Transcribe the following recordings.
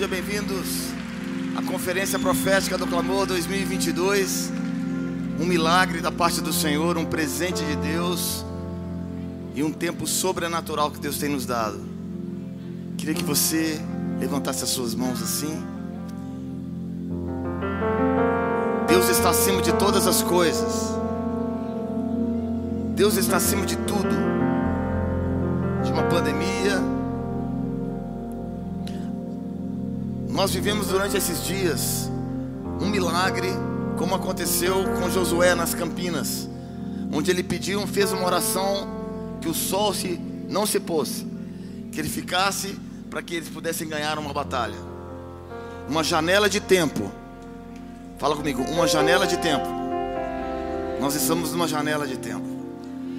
Sejam bem-vindos à Conferência Profética do Clamor 2022. Um milagre da parte do Senhor, um presente de Deus e um tempo sobrenatural que Deus tem nos dado. Queria que você levantasse as suas mãos assim. Deus está acima de todas as coisas. Deus está acima de tudo. De uma pandemia, Nós vivemos durante esses dias um milagre, como aconteceu com Josué nas Campinas, onde ele pediu, fez uma oração que o sol se, não se pôs, que ele ficasse para que eles pudessem ganhar uma batalha. Uma janela de tempo. Fala comigo, uma janela de tempo. Nós estamos numa janela de tempo.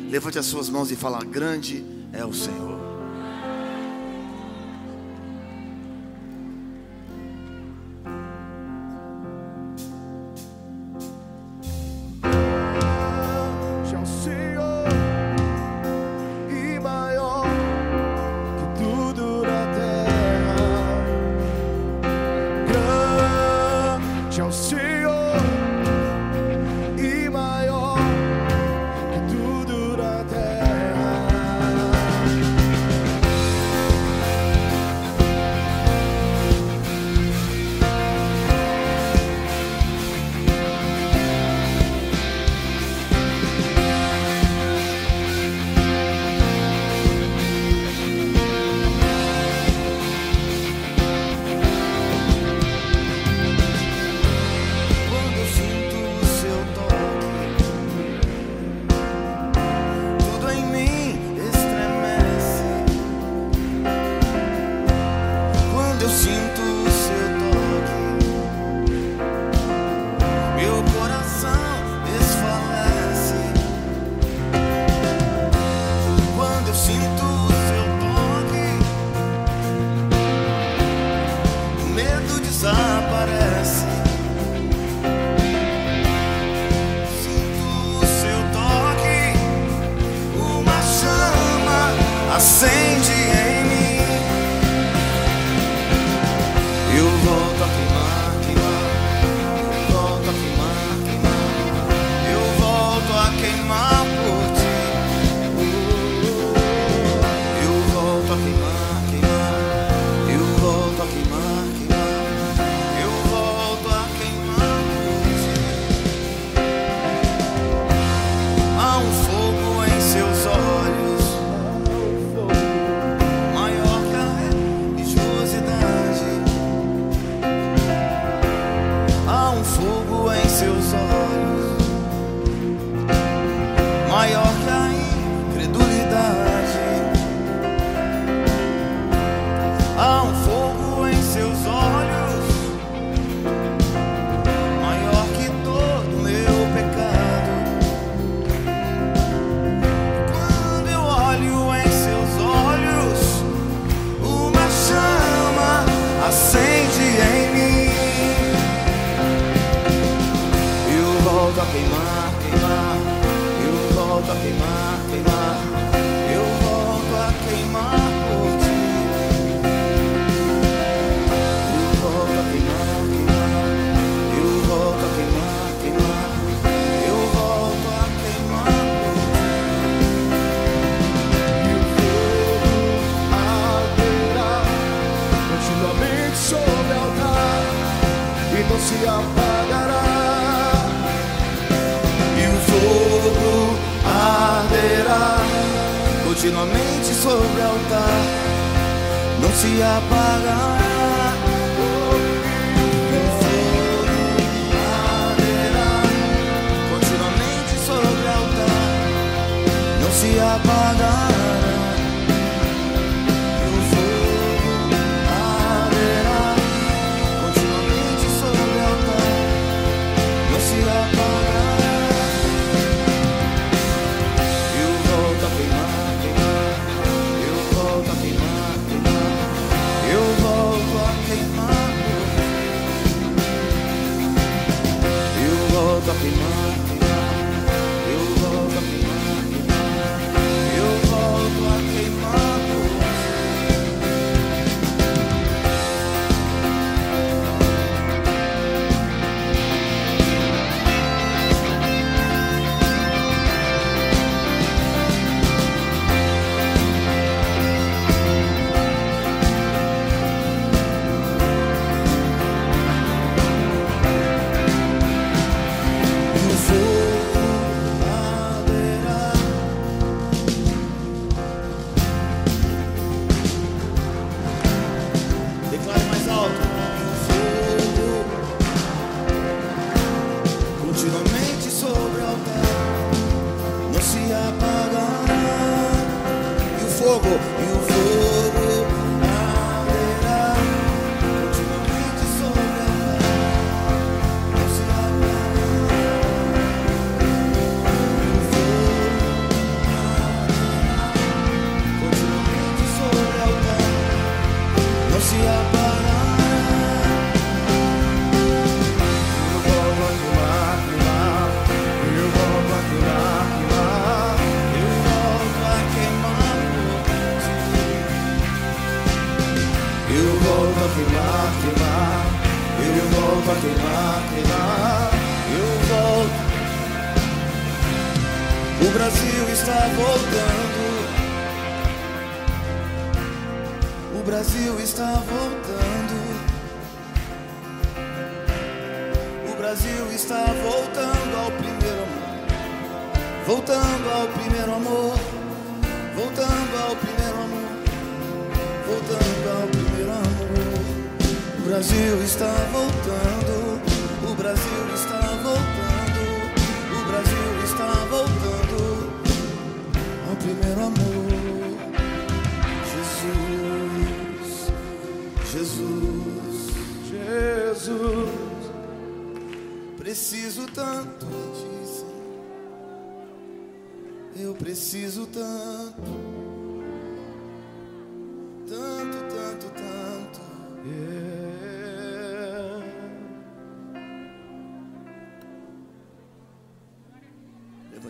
Levante as suas mãos e fala: Grande é o Senhor.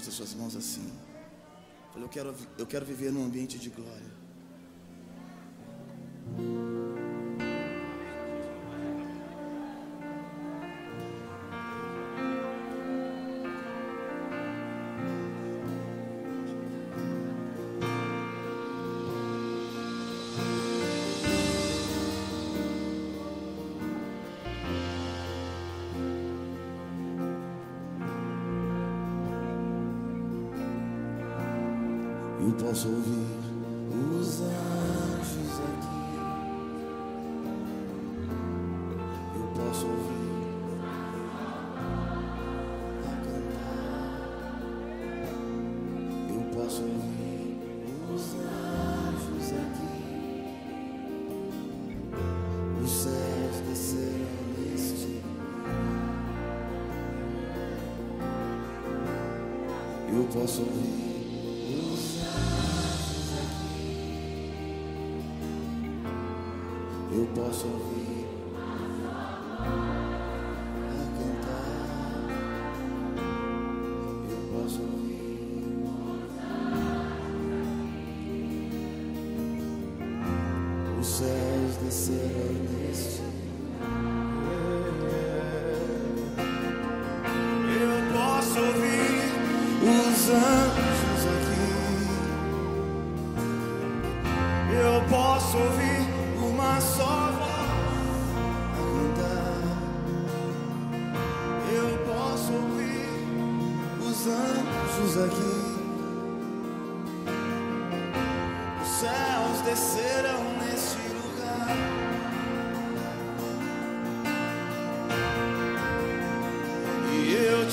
as suas mãos assim. Eu quero, eu quero viver num ambiente de glória. vosso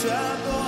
te adoro.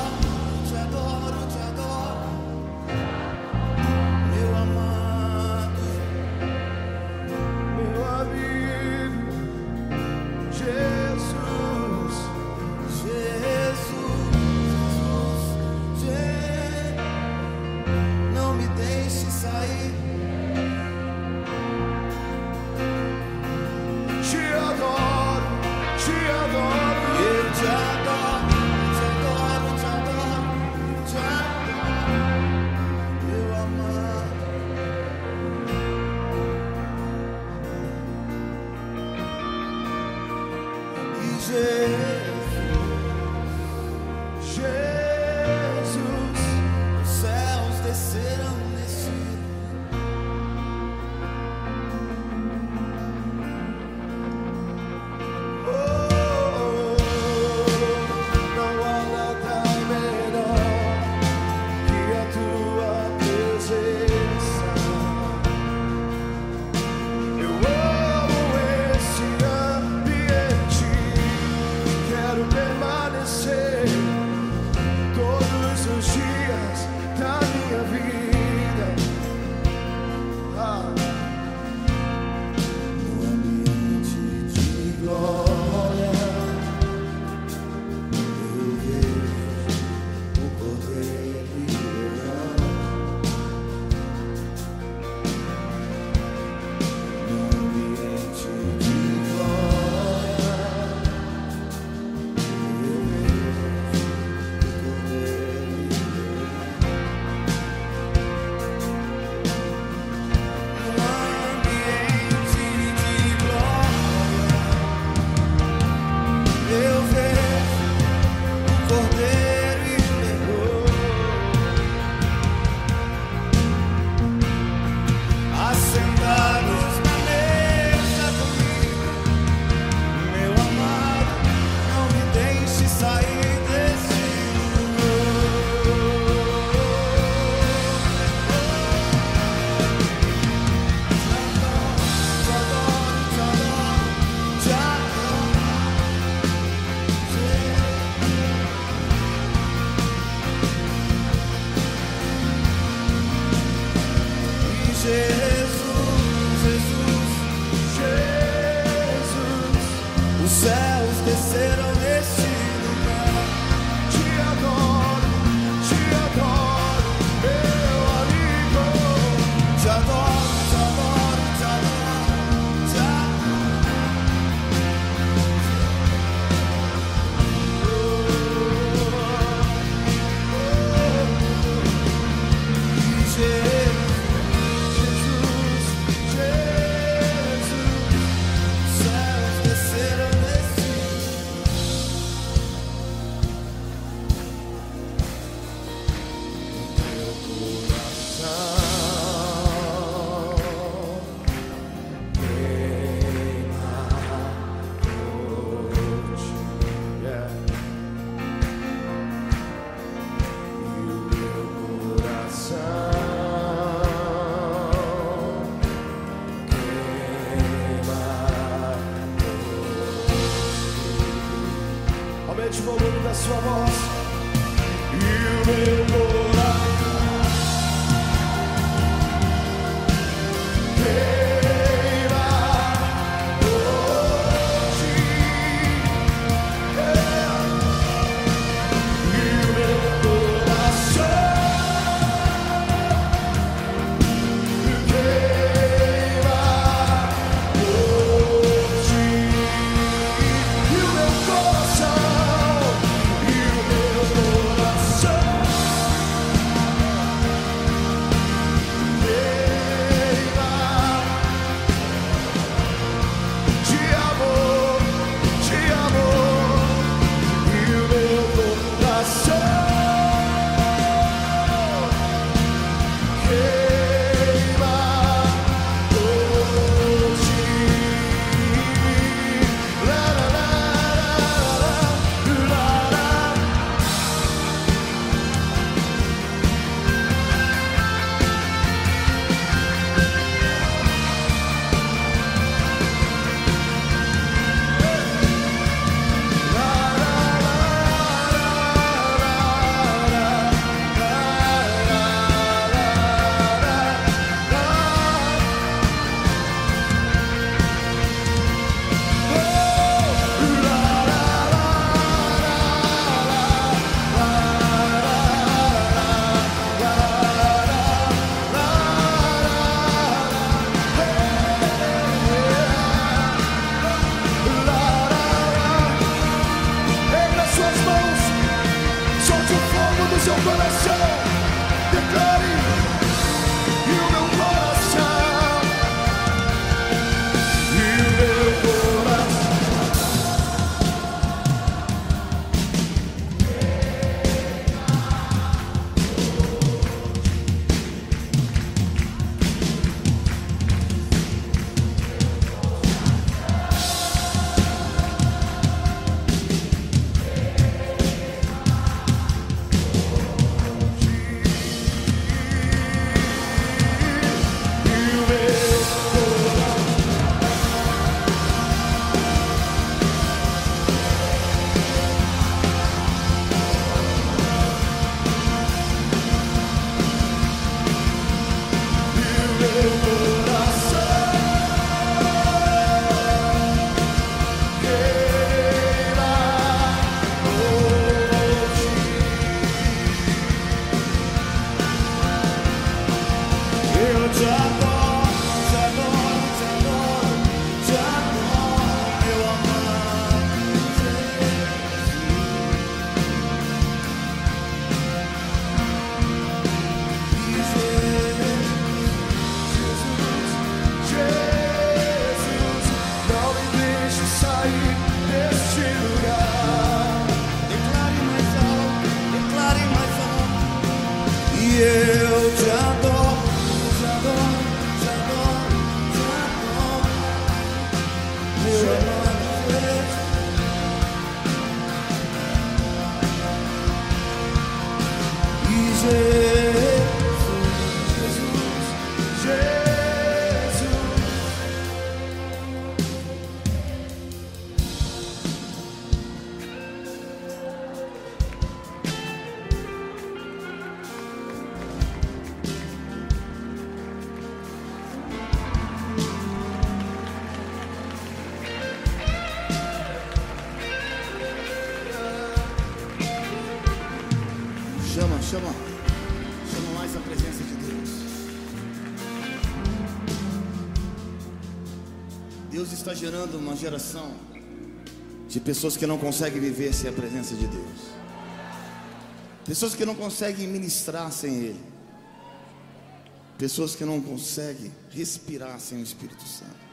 trouble. chama, chama mais a presença de Deus. Deus está gerando uma geração de pessoas que não conseguem viver sem a presença de Deus. Pessoas que não conseguem ministrar sem Ele. Pessoas que não conseguem respirar sem o Espírito Santo.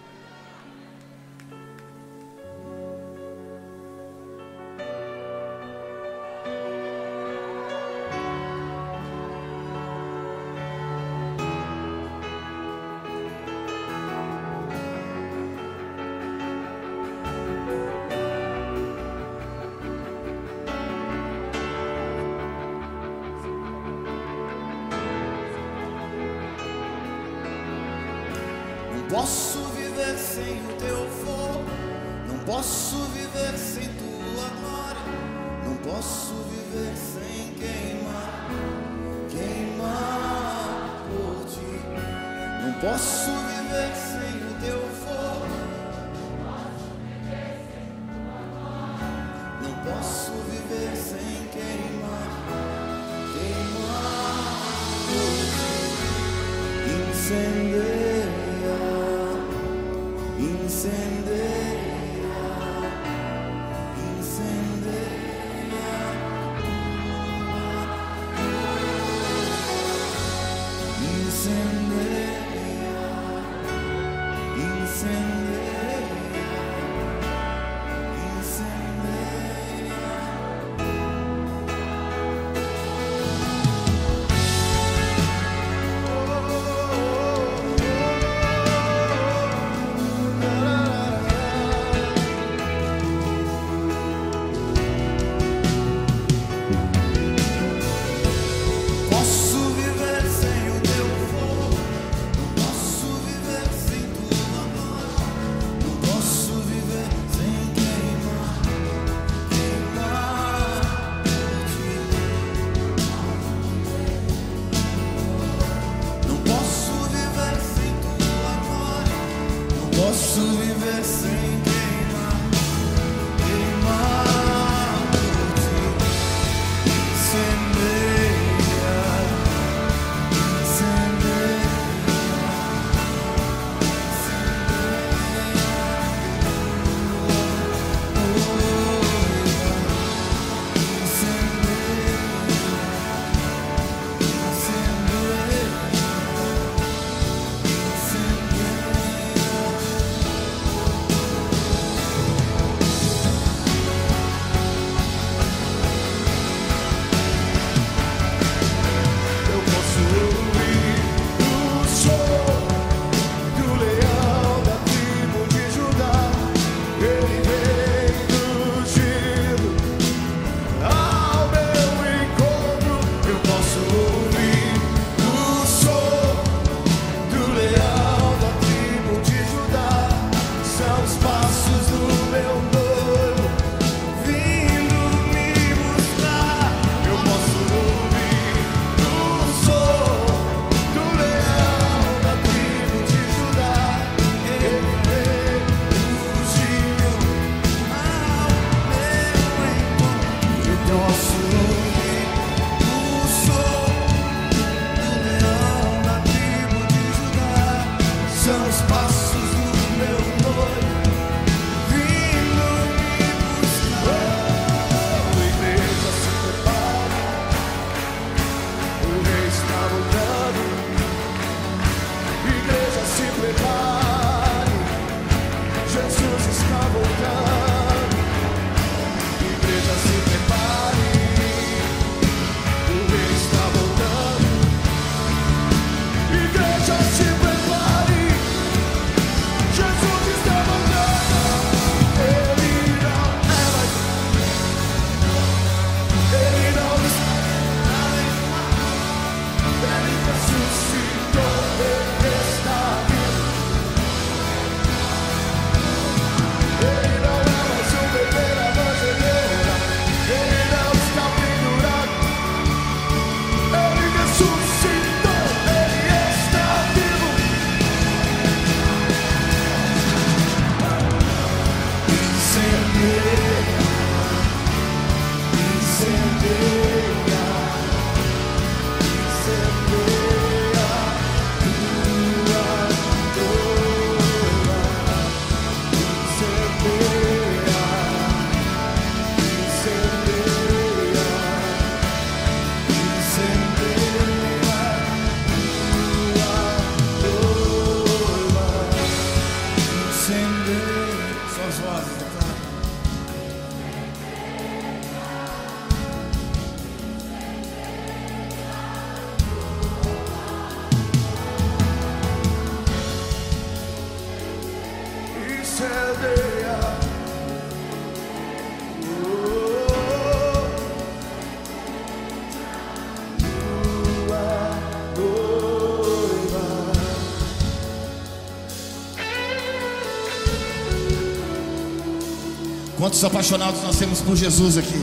Quantos apaixonados nós temos por Jesus aqui?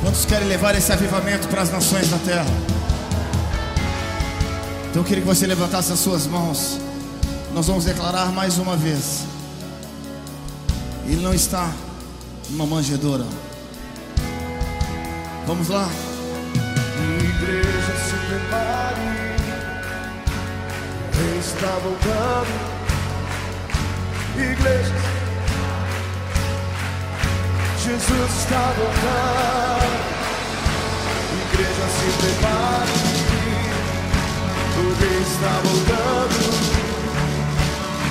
Quantos querem levar esse avivamento para as nações da terra? Então eu queria que você levantasse as suas mãos. Nós vamos declarar mais uma vez. Ele não está numa manjedoura. Vamos lá. Igreja se prepare, está voltando. Igreja, Jesus está voltando. Igreja se prepare, o está voltando.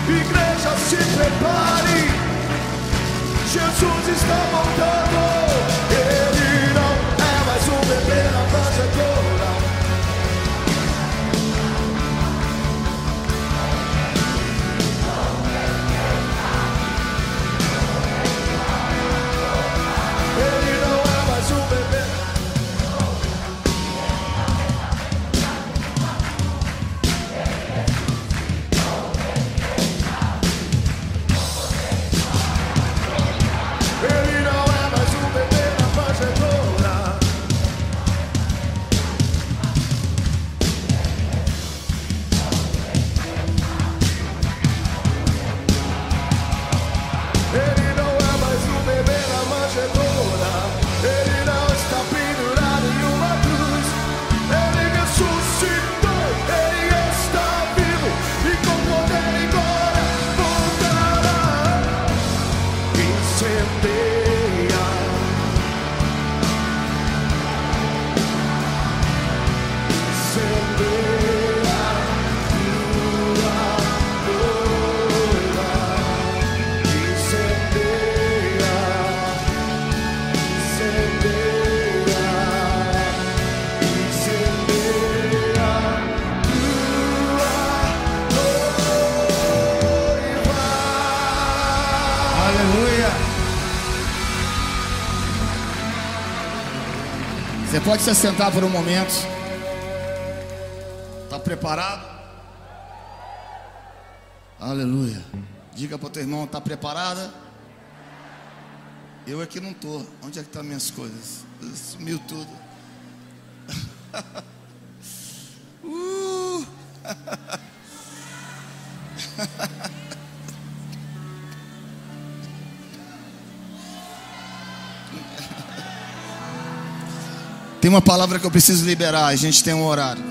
Igreja se prepare, Jesus está voltando. Pode se assentar por um momento. Está preparado? Aleluia. Diga para o teu irmão, está preparada? Eu aqui não tô. Onde é que estão minhas coisas? Sumiu tudo. Tem uma palavra que eu preciso liberar. A gente tem um horário.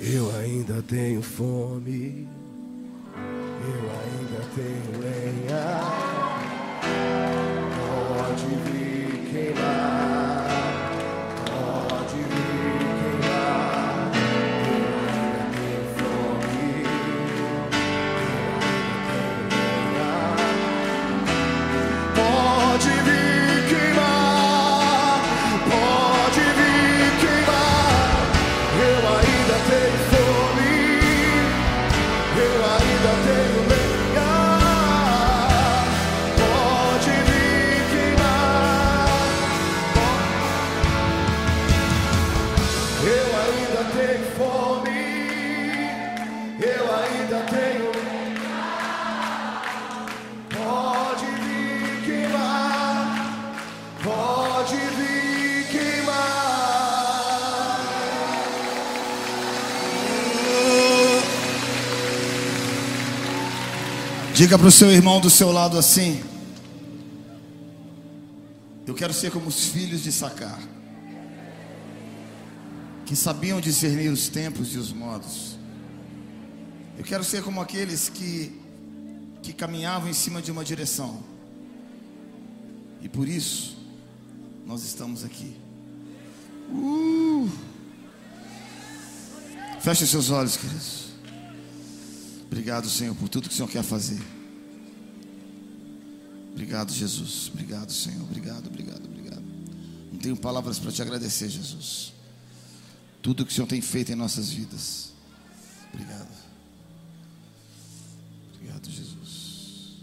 Eu ainda tenho fome, eu ainda tenho lenha. Diga para o seu irmão do seu lado assim: Eu quero ser como os filhos de Sacar, que sabiam discernir os tempos e os modos. Eu quero ser como aqueles que, que caminhavam em cima de uma direção. E por isso, nós estamos aqui. Uh! Feche seus olhos, queridos. Obrigado, Senhor, por tudo que o Senhor quer fazer. Obrigado, Jesus. Obrigado, Senhor. Obrigado, obrigado, obrigado. Não tenho palavras para te agradecer, Jesus. Tudo que o Senhor tem feito em nossas vidas. Obrigado. Obrigado, Jesus.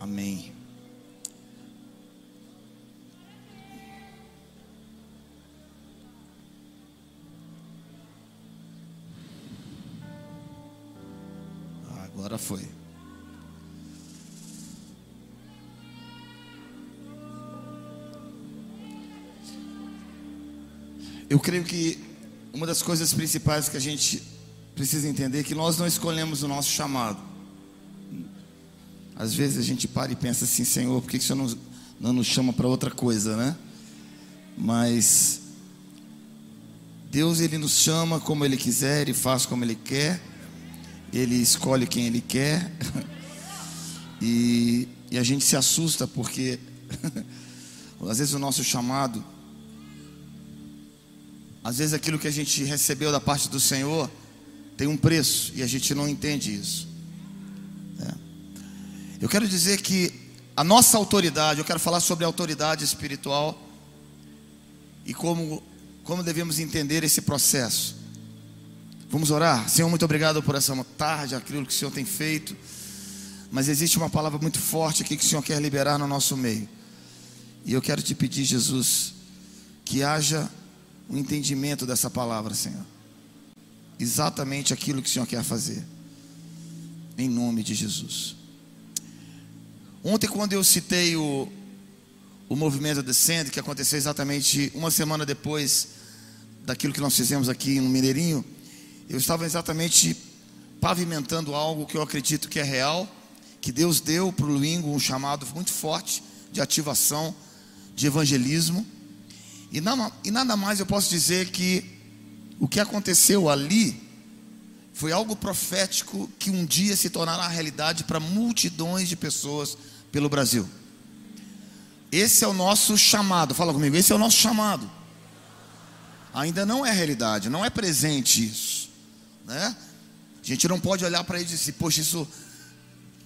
Amém. Agora foi. Eu creio que uma das coisas principais que a gente precisa entender é que nós não escolhemos o nosso chamado. Às vezes a gente para e pensa assim, Senhor, por que, que o Senhor não, não nos chama para outra coisa, né? Mas Deus ele nos chama como ele quiser e faz como ele quer. Ele escolhe quem Ele quer. E, e a gente se assusta porque às vezes o nosso chamado, às vezes aquilo que a gente recebeu da parte do Senhor tem um preço e a gente não entende isso. É. Eu quero dizer que a nossa autoridade, eu quero falar sobre a autoridade espiritual e como como devemos entender esse processo. Vamos orar? Senhor, muito obrigado por essa tarde, aquilo que o Senhor tem feito. Mas existe uma palavra muito forte aqui que o Senhor quer liberar no nosso meio. E eu quero te pedir, Jesus, que haja um entendimento dessa palavra, Senhor. Exatamente aquilo que o Senhor quer fazer. Em nome de Jesus. Ontem, quando eu citei o, o movimento Descende, que aconteceu exatamente uma semana depois daquilo que nós fizemos aqui no Mineirinho, eu estava exatamente pavimentando algo que eu acredito que é real, que Deus deu para o Luingo um chamado muito forte de ativação, de evangelismo. E e nada mais eu posso dizer que o que aconteceu ali foi algo profético que um dia se tornará realidade para multidões de pessoas pelo Brasil. Esse é o nosso chamado, fala comigo, esse é o nosso chamado ainda não é realidade, não é presente isso, né? A gente não pode olhar para ele e dizer, poxa, isso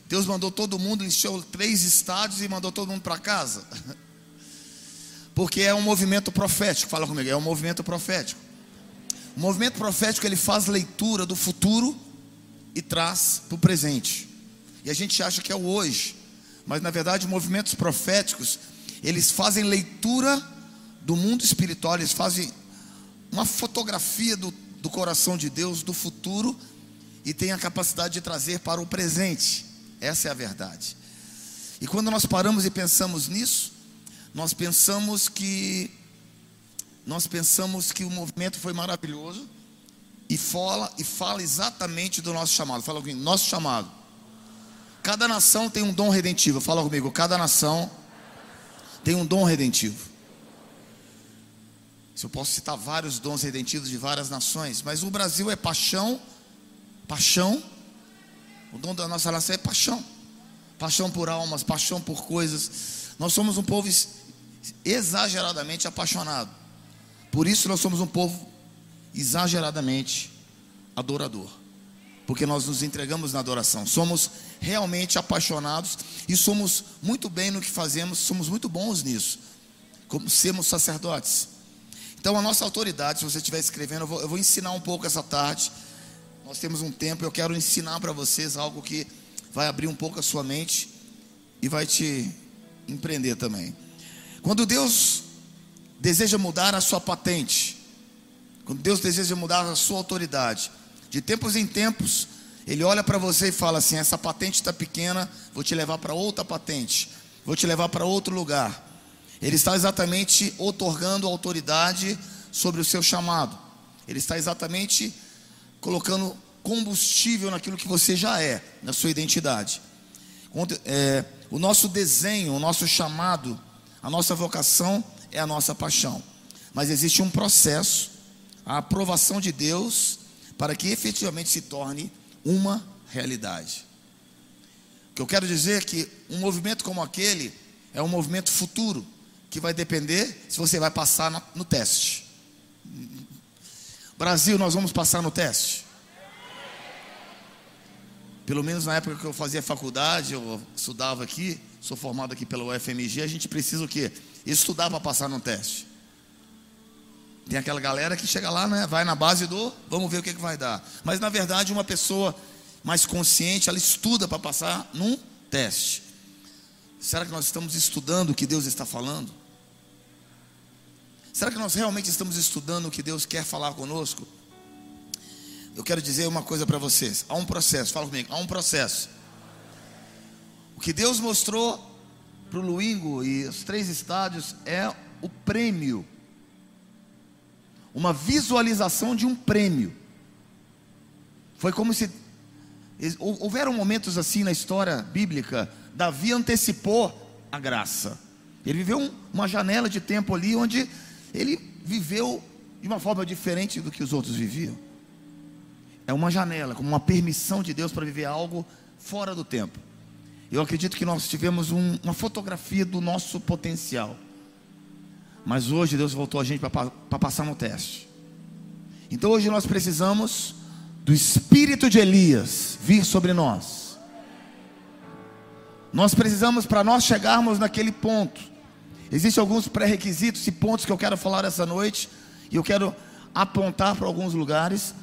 Deus mandou todo mundo, encheu três estádios e mandou todo mundo para casa. Porque é um movimento profético, fala comigo, é um movimento profético. O movimento profético ele faz leitura do futuro e traz para o presente. E a gente acha que é o hoje, mas na verdade movimentos proféticos eles fazem leitura do mundo espiritual, eles fazem uma fotografia do, do coração de Deus, do futuro, e tem a capacidade de trazer para o presente. Essa é a verdade. E quando nós paramos e pensamos nisso, nós pensamos que nós pensamos que o movimento foi maravilhoso e fala e fala exatamente do nosso chamado. Fala comigo, nosso chamado. Cada nação tem um dom redentivo. Fala comigo, cada nação tem um dom redentivo. Se eu posso citar vários dons redentivos de várias nações, mas o Brasil é paixão, paixão. O dom da nossa nação é paixão. Paixão por almas, paixão por coisas. Nós somos um povo exageradamente apaixonado. Por isso nós somos um povo exageradamente adorador. Porque nós nos entregamos na adoração. Somos realmente apaixonados e somos muito bem no que fazemos, somos muito bons nisso. Como sermos sacerdotes. Então, a nossa autoridade, se você estiver escrevendo, eu vou, eu vou ensinar um pouco essa tarde. Nós temos um tempo, eu quero ensinar para vocês algo que vai abrir um pouco a sua mente e vai te empreender também. Quando Deus deseja mudar a sua patente, quando Deus deseja mudar a sua autoridade, de tempos em tempos, Ele olha para você e fala assim: essa patente está pequena, vou te levar para outra patente, vou te levar para outro lugar. Ele está exatamente otorgando autoridade sobre o seu chamado. Ele está exatamente colocando combustível naquilo que você já é, na sua identidade. É, o nosso desenho, o nosso chamado, a nossa vocação é a nossa paixão. Mas existe um processo, a aprovação de Deus, para que efetivamente se torne uma realidade. O que eu quero dizer é que um movimento como aquele é um movimento futuro que vai depender se você vai passar no teste. Brasil, nós vamos passar no teste. Pelo menos na época que eu fazia faculdade, eu estudava aqui, sou formado aqui pela UFMG, a gente precisa o quê? Estudar para passar no teste. Tem aquela galera que chega lá, né, vai na base do, vamos ver o que, que vai dar. Mas na verdade, uma pessoa mais consciente, ela estuda para passar num teste. Será que nós estamos estudando o que Deus está falando? Será que nós realmente estamos estudando o que Deus quer falar conosco? Eu quero dizer uma coisa para vocês. Há um processo, fala comigo, há um processo. O que Deus mostrou para o Luingo e os três estádios é o prêmio. uma visualização de um prêmio. Foi como se houveram momentos assim na história bíblica, Davi antecipou a graça. Ele viveu uma janela de tempo ali onde ele viveu de uma forma diferente do que os outros viviam. É uma janela, como uma permissão de Deus para viver algo fora do tempo. Eu acredito que nós tivemos um, uma fotografia do nosso potencial. Mas hoje Deus voltou a gente para passar no teste. Então hoje nós precisamos do espírito de Elias vir sobre nós. Nós precisamos para nós chegarmos naquele ponto. Existem alguns pré-requisitos e pontos que eu quero falar essa noite e eu quero apontar para alguns lugares.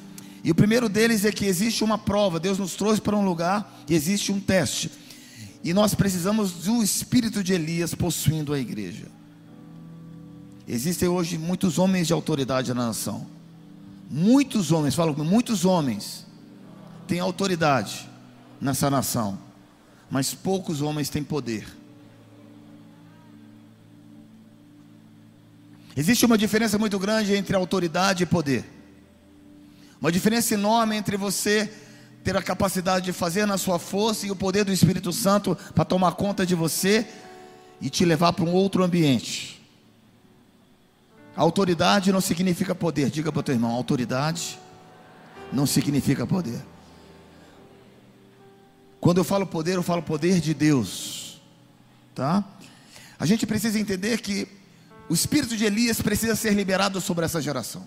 E o primeiro deles é que existe uma prova. Deus nos trouxe para um lugar e existe um teste. E nós precisamos do espírito de Elias possuindo a igreja. Existem hoje muitos homens de autoridade na nação. Muitos homens, falo muitos homens têm autoridade nessa nação, mas poucos homens têm poder. Existe uma diferença muito grande entre autoridade e poder. Uma diferença enorme entre você ter a capacidade de fazer na sua força e o poder do Espírito Santo para tomar conta de você e te levar para um outro ambiente. Autoridade não significa poder. Diga para o teu irmão: autoridade não significa poder. Quando eu falo poder, eu falo poder de Deus. Tá? A gente precisa entender que o espírito de Elias precisa ser liberado sobre essa geração.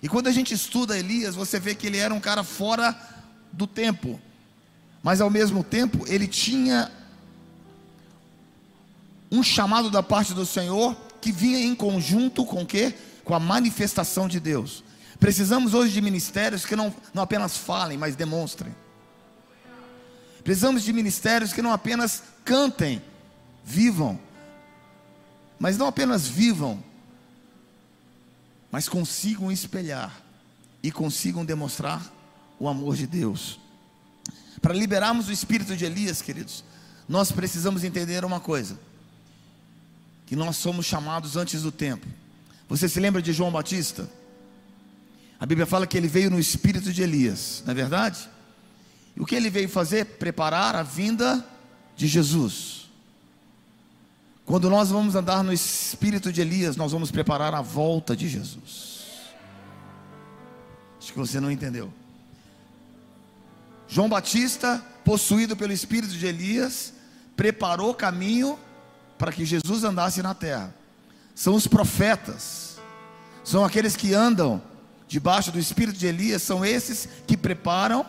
E quando a gente estuda Elias, você vê que ele era um cara fora do tempo, mas ao mesmo tempo ele tinha um chamado da parte do Senhor que vinha em conjunto com o quê? Com a manifestação de Deus. Precisamos hoje de ministérios que não, não apenas falem, mas demonstrem. Precisamos de ministérios que não apenas cantem, vivam, mas não apenas vivam, mas consigam espelhar e consigam demonstrar o amor de Deus. Para liberarmos o espírito de Elias, queridos, nós precisamos entender uma coisa: que nós somos chamados antes do tempo. Você se lembra de João Batista? A Bíblia fala que ele veio no espírito de Elias, não é verdade? E o que ele veio fazer? Preparar a vinda de Jesus. Quando nós vamos andar no espírito de Elias, nós vamos preparar a volta de Jesus. Acho que você não entendeu. João Batista, possuído pelo espírito de Elias, preparou caminho para que Jesus andasse na terra. São os profetas, são aqueles que andam debaixo do espírito de Elias, são esses que preparam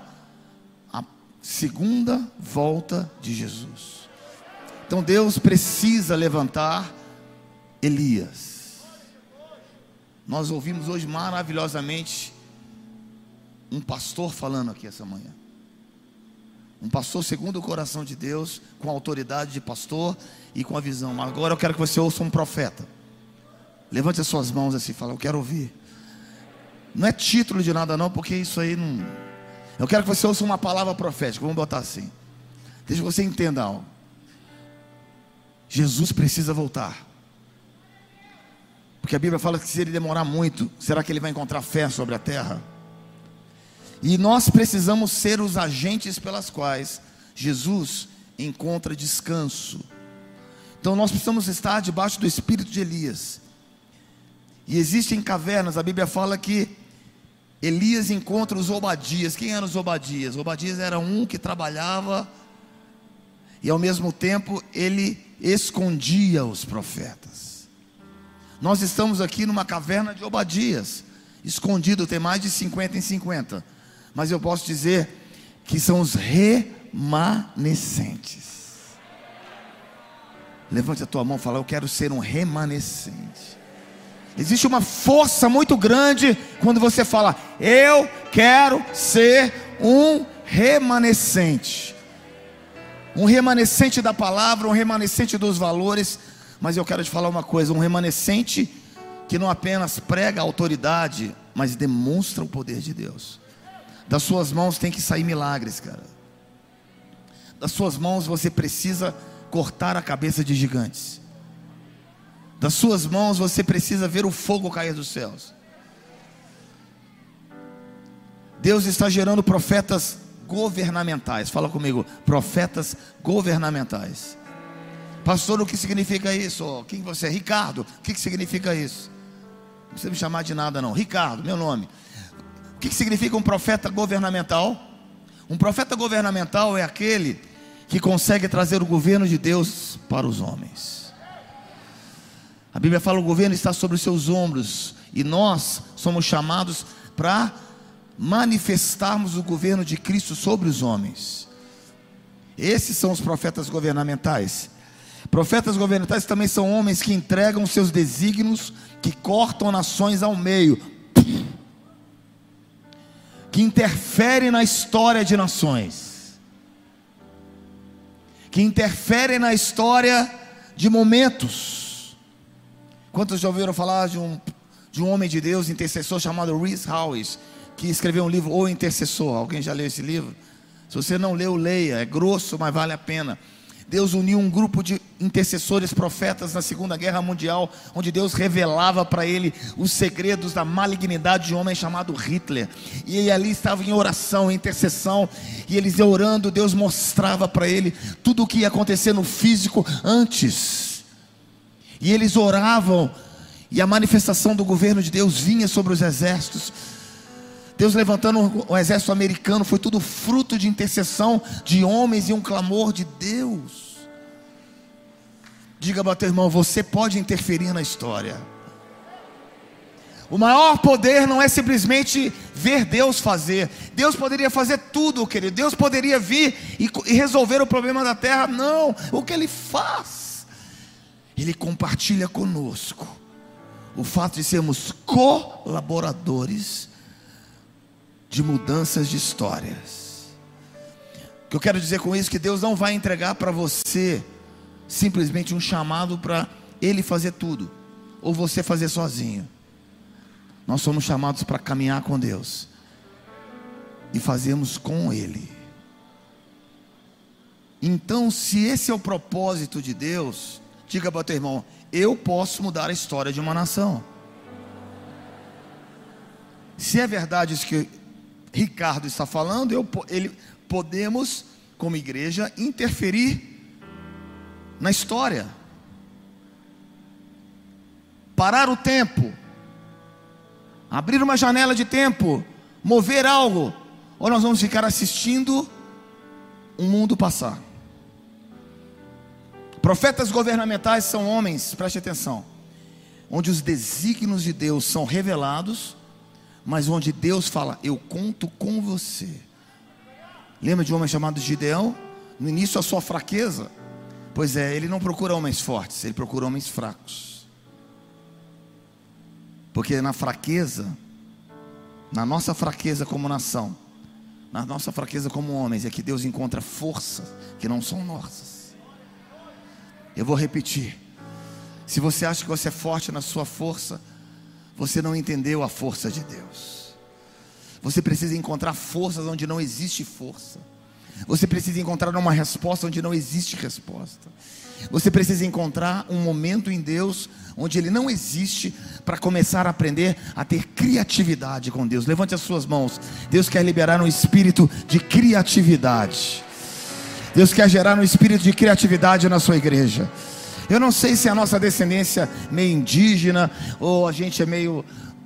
segunda volta de Jesus. Então Deus precisa levantar Elias. Nós ouvimos hoje maravilhosamente um pastor falando aqui essa manhã. Um pastor segundo o coração de Deus, com a autoridade de pastor e com a visão. Agora eu quero que você ouça um profeta. Levante as suas mãos assim e fala: Eu quero ouvir. Não é título de nada, não, porque isso aí não eu quero que você ouça uma palavra profética, vamos botar assim. Deixa você entenda algo. Jesus precisa voltar. Porque a Bíblia fala que se ele demorar muito, será que ele vai encontrar fé sobre a terra? E nós precisamos ser os agentes pelas quais Jesus encontra descanso. Então nós precisamos estar debaixo do espírito de Elias. E existem cavernas, a Bíblia fala que Elias encontra os Obadias. Quem eram os Obadias? Obadias era um que trabalhava e ao mesmo tempo ele escondia os profetas. Nós estamos aqui numa caverna de Obadias, escondido, tem mais de 50 em 50. Mas eu posso dizer que são os remanescentes. Levante a tua mão e fala: Eu quero ser um remanescente. Existe uma força muito grande quando você fala, eu quero ser um remanescente. Um remanescente da palavra, um remanescente dos valores. Mas eu quero te falar uma coisa: um remanescente que não apenas prega a autoridade, mas demonstra o poder de Deus. Das suas mãos tem que sair milagres, cara. Das suas mãos você precisa cortar a cabeça de gigantes. Das suas mãos você precisa ver o fogo cair dos céus. Deus está gerando profetas governamentais. Fala comigo, profetas governamentais. Pastor, o que significa isso? Quem você é? Ricardo, o que significa isso? Não precisa me chamar de nada, não. Ricardo, meu nome. O que significa um profeta governamental? Um profeta governamental é aquele que consegue trazer o governo de Deus para os homens. A Bíblia fala: o governo está sobre os seus ombros, e nós somos chamados para manifestarmos o governo de Cristo sobre os homens. Esses são os profetas governamentais. Profetas governamentais também são homens que entregam seus desígnios, que cortam nações ao meio, que interferem na história de nações, que interferem na história de momentos. Quantos já ouviram falar de um, de um homem de Deus, intercessor chamado Rhys Howes? Que escreveu um livro, O Intercessor. Alguém já leu esse livro? Se você não leu, leia. É grosso, mas vale a pena. Deus uniu um grupo de intercessores profetas na Segunda Guerra Mundial, onde Deus revelava para ele os segredos da malignidade de um homem chamado Hitler. E ele ali estava em oração, em intercessão, e eles orando, Deus mostrava para ele tudo o que ia acontecer no físico antes. E eles oravam, e a manifestação do governo de Deus vinha sobre os exércitos. Deus levantando o exército americano, foi tudo fruto de intercessão de homens e um clamor de Deus. Diga para teu irmão, você pode interferir na história. O maior poder não é simplesmente ver Deus fazer. Deus poderia fazer tudo, querido. Deus poderia vir e, e resolver o problema da terra. Não, o que Ele faz? Ele compartilha conosco o fato de sermos colaboradores de mudanças de histórias. O que eu quero dizer com isso é que Deus não vai entregar para você simplesmente um chamado para Ele fazer tudo, ou você fazer sozinho. Nós somos chamados para caminhar com Deus e fazermos com Ele. Então, se esse é o propósito de Deus, diga para o teu irmão: eu posso mudar a história de uma nação. Se é verdade isso que Ricardo está falando, eu, ele, podemos, como igreja, interferir na história, parar o tempo, abrir uma janela de tempo, mover algo, ou nós vamos ficar assistindo um mundo passar. Profetas governamentais são homens, preste atenção, onde os desígnios de Deus são revelados mas onde Deus fala: Eu conto com você. Lembra de um homem chamado Gideão? No início, a sua fraqueza. Pois é, ele não procura homens fortes, ele procura homens fracos. Porque na fraqueza, na nossa fraqueza como nação, na nossa fraqueza como homens, é que Deus encontra forças que não são nossas. Eu vou repetir. Se você acha que você é forte na sua força, você não entendeu a força de Deus. Você precisa encontrar forças onde não existe força. Você precisa encontrar uma resposta onde não existe resposta. Você precisa encontrar um momento em Deus onde ele não existe para começar a aprender a ter criatividade com Deus. Levante as suas mãos. Deus quer liberar um espírito de criatividade. Deus quer gerar um espírito de criatividade na sua igreja. Eu não sei se a nossa descendência é meio indígena ou a gente é meio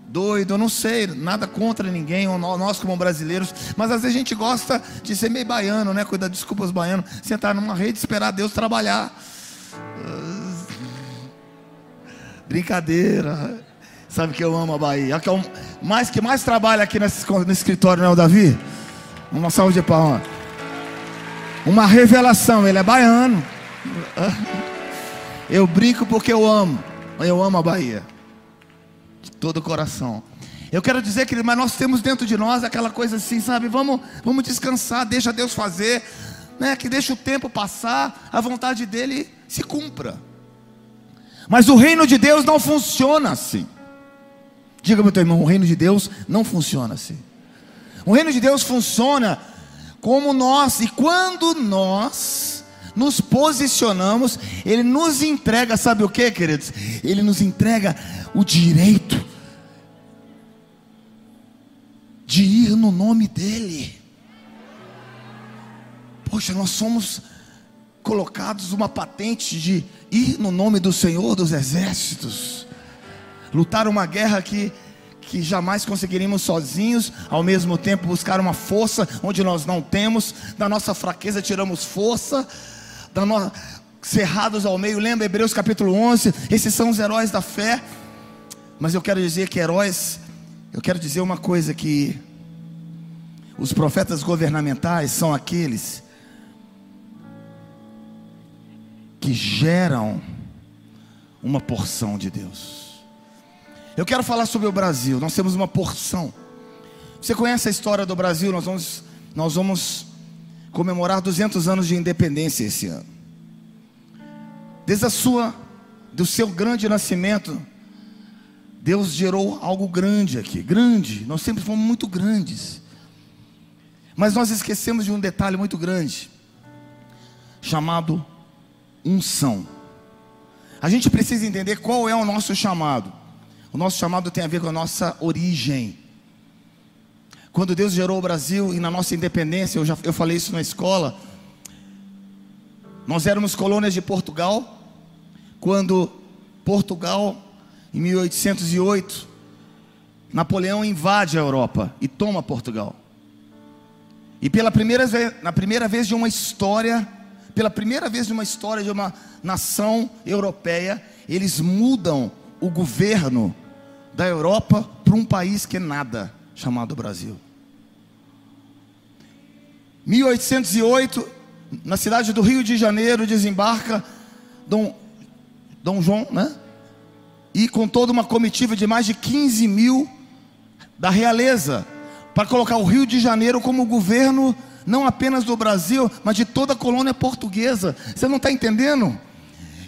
doido, eu não sei, nada contra ninguém, ou nós como brasileiros, mas às vezes a gente gosta de ser meio baiano, né? Cuidar, desculpa os baianos, sentar numa rede, esperar Deus trabalhar. Brincadeira. Sabe que eu amo a Bahia. É o mais que mais trabalha aqui nesse escritório, não é o Davi? Uma salva de palmas. Uma revelação, ele é baiano. Eu brinco porque eu amo. Eu amo a Bahia. De todo o coração. Eu quero dizer, que mas nós temos dentro de nós aquela coisa assim, sabe? Vamos, vamos descansar, deixa Deus fazer, né? Que deixa o tempo passar, a vontade dele se cumpra. Mas o reino de Deus não funciona assim. Diga meu teu irmão, o reino de Deus não funciona assim. O reino de Deus funciona como nós, e quando nós nos posicionamos, Ele nos entrega, sabe o que, queridos? Ele nos entrega o direito de ir no nome dEle. Poxa, nós somos colocados uma patente de ir no nome do Senhor dos Exércitos, lutar uma guerra que, que jamais conseguiríamos sozinhos, ao mesmo tempo buscar uma força onde nós não temos, da nossa fraqueza tiramos força, da no... cerrados ao meio, lembra Hebreus capítulo 11, esses são os heróis da fé, mas eu quero dizer que heróis, eu quero dizer uma coisa que os profetas governamentais são aqueles que geram uma porção de Deus. Eu quero falar sobre o Brasil. Nós temos uma porção. Você conhece a história do Brasil? Nós vamos, nós vamos comemorar 200 anos de independência esse ano. Desde a sua, do seu grande nascimento, Deus gerou algo grande aqui, grande. Nós sempre fomos muito grandes. Mas nós esquecemos de um detalhe muito grande, chamado unção. A gente precisa entender qual é o nosso chamado. O nosso chamado tem a ver com a nossa origem. Quando Deus gerou o Brasil e na nossa independência, eu já eu falei isso na escola. Nós éramos colônias de Portugal. Quando Portugal, em 1808, Napoleão invade a Europa e toma Portugal. E pela primeira vez, na primeira vez de uma história, pela primeira vez numa história de uma nação europeia, eles mudam o governo da Europa para um país que é nada, chamado Brasil. 1808, na cidade do Rio de Janeiro, desembarca Dom, Dom João, né? E com toda uma comitiva de mais de 15 mil da realeza, para colocar o Rio de Janeiro como governo não apenas do Brasil, mas de toda a colônia portuguesa. Você não está entendendo?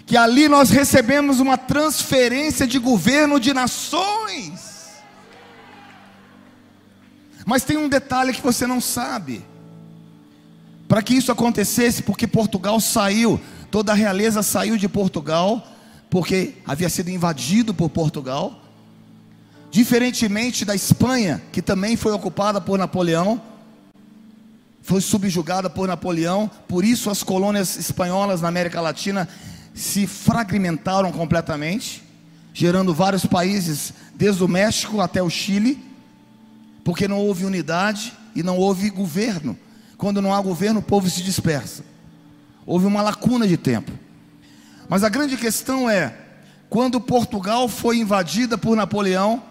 Que ali nós recebemos uma transferência de governo de nações. Mas tem um detalhe que você não sabe. Para que isso acontecesse, porque Portugal saiu, toda a realeza saiu de Portugal, porque havia sido invadido por Portugal. Diferentemente da Espanha, que também foi ocupada por Napoleão, foi subjugada por Napoleão, por isso as colônias espanholas na América Latina se fragmentaram completamente, gerando vários países, desde o México até o Chile, porque não houve unidade e não houve governo. Quando não há governo, o povo se dispersa. Houve uma lacuna de tempo. Mas a grande questão é: quando Portugal foi invadida por Napoleão,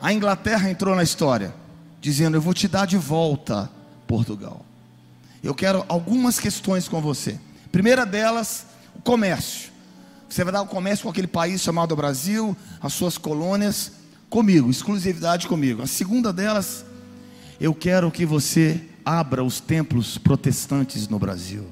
a Inglaterra entrou na história, dizendo: Eu vou te dar de volta Portugal. Eu quero algumas questões com você. Primeira delas, o comércio. Você vai dar o comércio com aquele país chamado Brasil, as suas colônias, comigo, exclusividade comigo. A segunda delas, eu quero que você abra os templos protestantes no Brasil.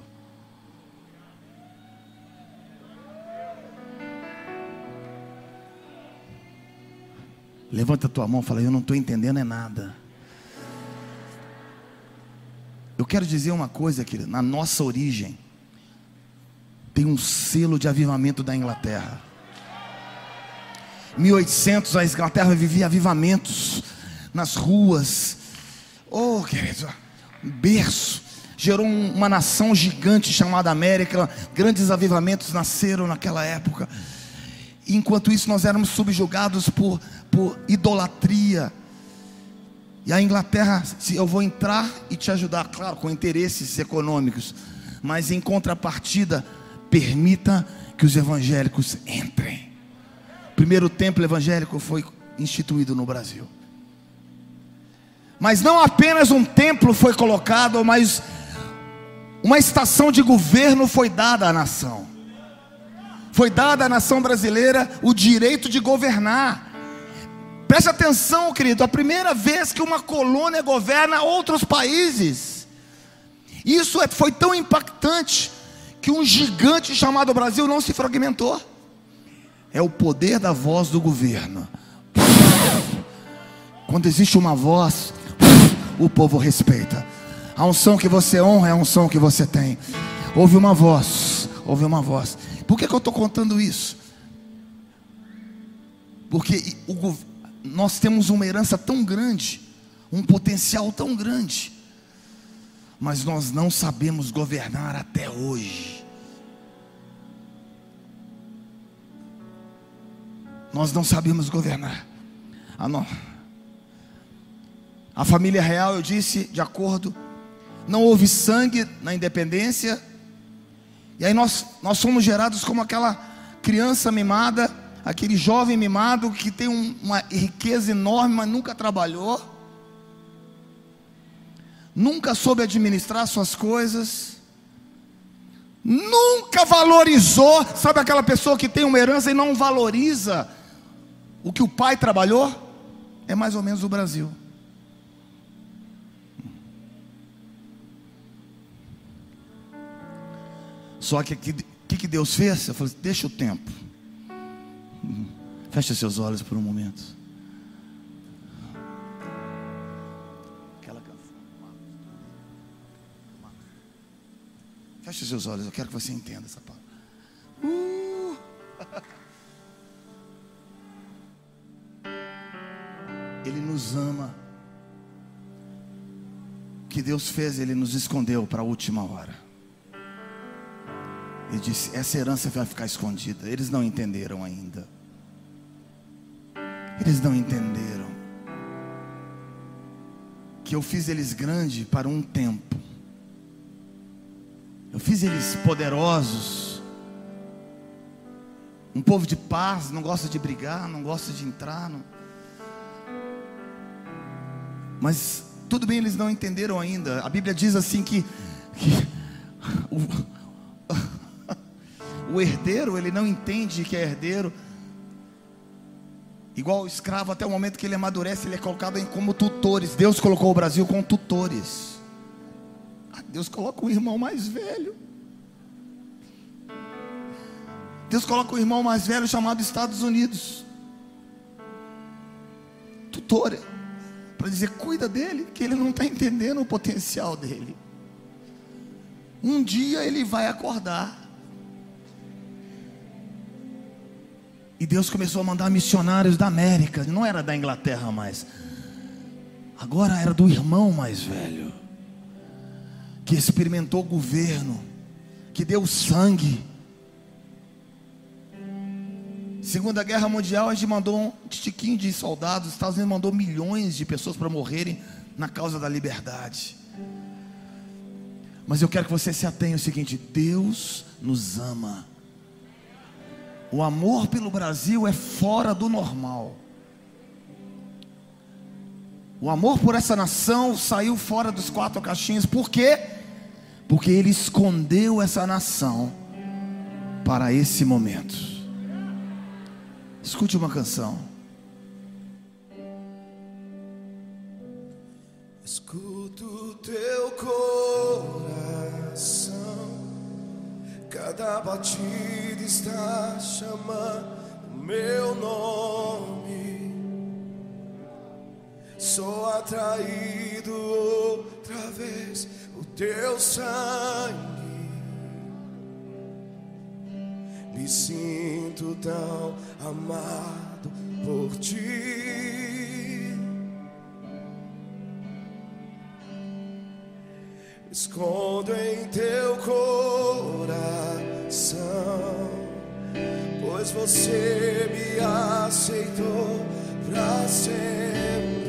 Levanta a tua mão e fala: Eu não estou entendendo é nada. Eu quero dizer uma coisa, querido, na nossa origem tem um selo de avivamento da Inglaterra. 1800 a Inglaterra vivia avivamentos nas ruas. Oh, querido, berço. Gerou uma nação gigante chamada América. Grandes avivamentos nasceram naquela época. Enquanto isso, nós éramos subjugados por, por idolatria e a Inglaterra, se eu vou entrar e te ajudar, claro, com interesses econômicos, mas em contrapartida, permita que os evangélicos entrem. Primeiro templo evangélico foi instituído no Brasil. Mas não apenas um templo foi colocado, mas uma estação de governo foi dada à nação. Foi dada à nação brasileira o direito de governar. Preste atenção, querido, a primeira vez que uma colônia governa outros países. Isso é, foi tão impactante que um gigante chamado Brasil não se fragmentou. É o poder da voz do governo. Quando existe uma voz, o povo respeita. A unção que você honra é a unção que você tem. Houve uma voz, houve uma voz. Por que, que eu estou contando isso? Porque o, nós temos uma herança tão grande, um potencial tão grande, mas nós não sabemos governar até hoje. Nós não sabemos governar. A, no... a família real, eu disse, de acordo, não houve sangue na independência, e aí nós, nós somos gerados como aquela criança mimada, aquele jovem mimado que tem um, uma riqueza enorme, mas nunca trabalhou, nunca soube administrar suas coisas, nunca valorizou. Sabe aquela pessoa que tem uma herança e não valoriza o que o pai trabalhou? É mais ou menos o Brasil. Só que o que, que Deus fez? Eu falei, deixa o tempo. Feche seus olhos por um momento. Aquela canção. Feche seus olhos, eu quero que você entenda essa palavra. Uh! Ele nos ama. O que Deus fez, Ele nos escondeu para a última hora. Ele disse: essa herança vai ficar escondida. Eles não entenderam ainda. Eles não entenderam que eu fiz eles grande para um tempo. Eu fiz eles poderosos. Um povo de paz, não gosta de brigar, não gosta de entrar. Não... Mas tudo bem, eles não entenderam ainda. A Bíblia diz assim que, que o, o herdeiro, ele não entende que é herdeiro. Igual o escravo, até o momento que ele amadurece, ele é colocado em como tutores. Deus colocou o Brasil com tutores. Ah, Deus coloca o irmão mais velho. Deus coloca o irmão mais velho chamado Estados Unidos. Tutor. Para dizer, cuida dele, que ele não está entendendo o potencial dele. Um dia ele vai acordar. E Deus começou a mandar missionários da América, não era da Inglaterra mais. Agora era do irmão mais velho, que experimentou governo, que deu sangue. Segunda Guerra Mundial, a gente mandou um tiquinho de soldados, os Estados Unidos mandou milhões de pessoas para morrerem na causa da liberdade. Mas eu quero que você se atenha ao seguinte: Deus nos ama. O amor pelo Brasil é fora do normal. O amor por essa nação saiu fora dos quatro caixinhos. Por quê? Porque ele escondeu essa nação para esse momento. Escute uma canção. Escuto teu coração, cada batida está chamando meu nome. Sou atraído outra vez o teu sangue. Me sinto tão amado por ti. Escondo em teu coração, pois você me aceitou para sempre.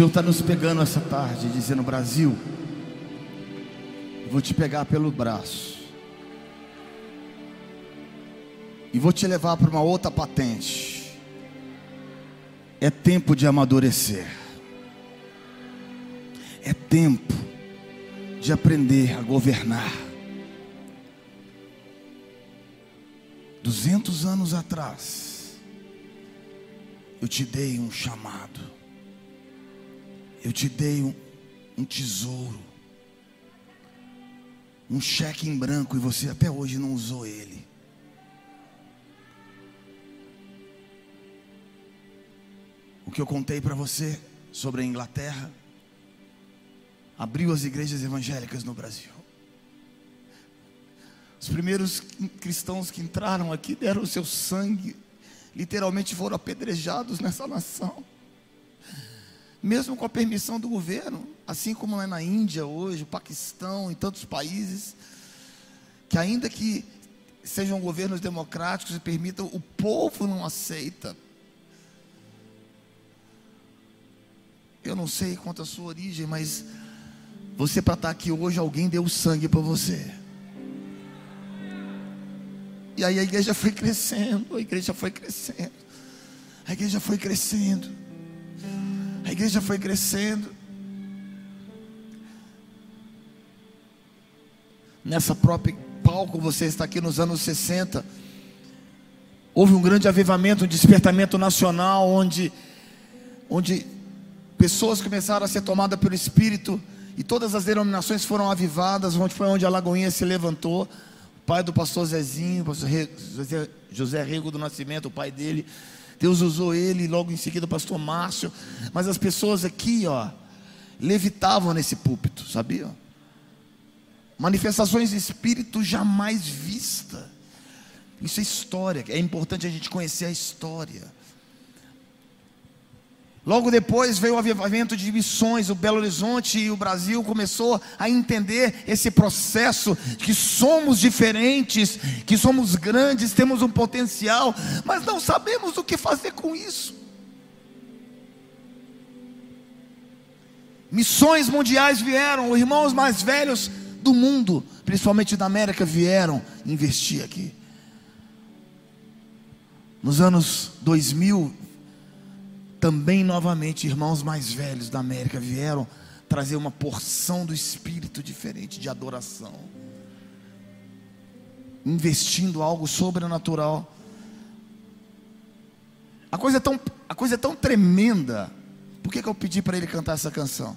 Senhor está nos pegando essa tarde, dizendo: Brasil, vou te pegar pelo braço e vou te levar para uma outra patente. É tempo de amadurecer, é tempo de aprender a governar. Duzentos anos atrás, eu te dei um chamado. Eu te dei um, um tesouro, um cheque em branco e você até hoje não usou ele. O que eu contei para você sobre a Inglaterra abriu as igrejas evangélicas no Brasil. Os primeiros cristãos que entraram aqui deram o seu sangue, literalmente foram apedrejados nessa nação mesmo com a permissão do governo, assim como é na Índia hoje, Paquistão, em tantos países, que ainda que sejam governos democráticos e permitam, o povo não aceita. Eu não sei quanto a sua origem, mas você para estar aqui hoje, alguém deu sangue para você. E aí a igreja foi crescendo, a igreja foi crescendo, a igreja foi crescendo. A igreja foi crescendo. Nessa própria palco, você está aqui nos anos 60. Houve um grande avivamento, um despertamento nacional, onde, onde pessoas começaram a ser tomadas pelo Espírito e todas as denominações foram avivadas, onde foi onde a Lagoinha se levantou. O pai do pastor Zezinho, pastor José, José Rego do Nascimento, o pai dele, Deus usou ele, logo em seguida o pastor Márcio. Mas as pessoas aqui, ó, levitavam nesse púlpito, sabia? Manifestações de espírito jamais vista. Isso é história, é importante a gente conhecer a história. Logo depois veio o avivamento de missões, o Belo Horizonte e o Brasil começou a entender esse processo que somos diferentes, que somos grandes, temos um potencial, mas não sabemos o que fazer com isso. Missões mundiais vieram, os irmãos mais velhos do mundo, principalmente da América, vieram investir aqui. Nos anos 2000, também novamente irmãos mais velhos da América vieram trazer uma porção do espírito diferente de adoração, investindo algo sobrenatural. A coisa é tão, a coisa é tão tremenda. Por que, que eu pedi para ele cantar essa canção?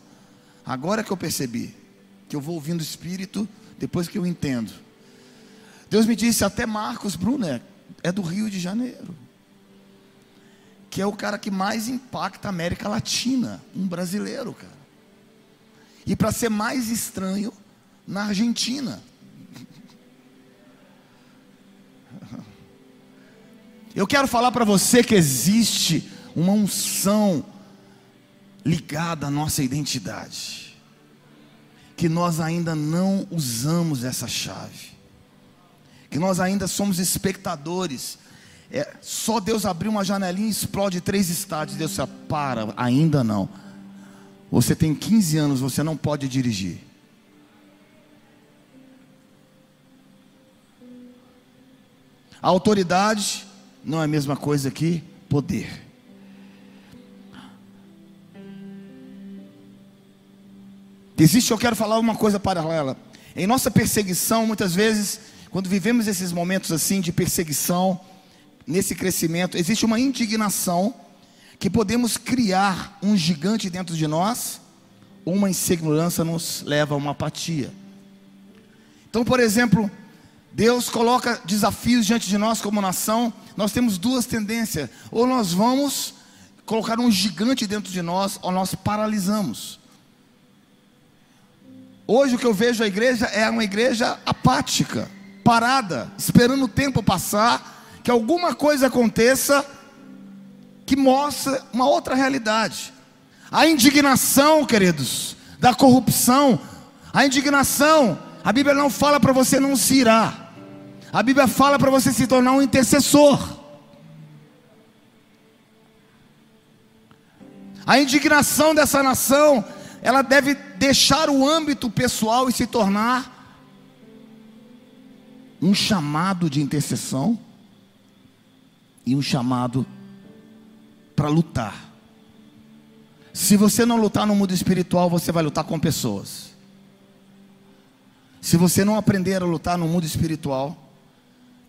Agora que eu percebi que eu vou ouvindo o espírito depois que eu entendo. Deus me disse até Marcos Brunner é do Rio de Janeiro que é o cara que mais impacta a América Latina, um brasileiro, cara. E para ser mais estranho, na Argentina. Eu quero falar para você que existe uma unção ligada à nossa identidade, que nós ainda não usamos essa chave, que nós ainda somos espectadores é, só Deus abrir uma janelinha e explode três estádios. Deus fala, para, ainda não. Você tem 15 anos, você não pode dirigir. A autoridade não é a mesma coisa que poder. Existe, eu quero falar uma coisa paralela. Em nossa perseguição, muitas vezes, quando vivemos esses momentos assim de perseguição, nesse crescimento, existe uma indignação que podemos criar um gigante dentro de nós, ou uma insegurança nos leva a uma apatia. Então, por exemplo, Deus coloca desafios diante de nós como nação, nós temos duas tendências: ou nós vamos colocar um gigante dentro de nós, ou nós paralisamos. Hoje o que eu vejo a igreja é uma igreja apática, parada, esperando o tempo passar, que alguma coisa aconteça que mostre uma outra realidade. A indignação, queridos, da corrupção, a indignação, a Bíblia não fala para você não se irar. A Bíblia fala para você se tornar um intercessor. A indignação dessa nação ela deve deixar o âmbito pessoal e se tornar um chamado de intercessão e um chamado para lutar. Se você não lutar no mundo espiritual, você vai lutar com pessoas. Se você não aprender a lutar no mundo espiritual,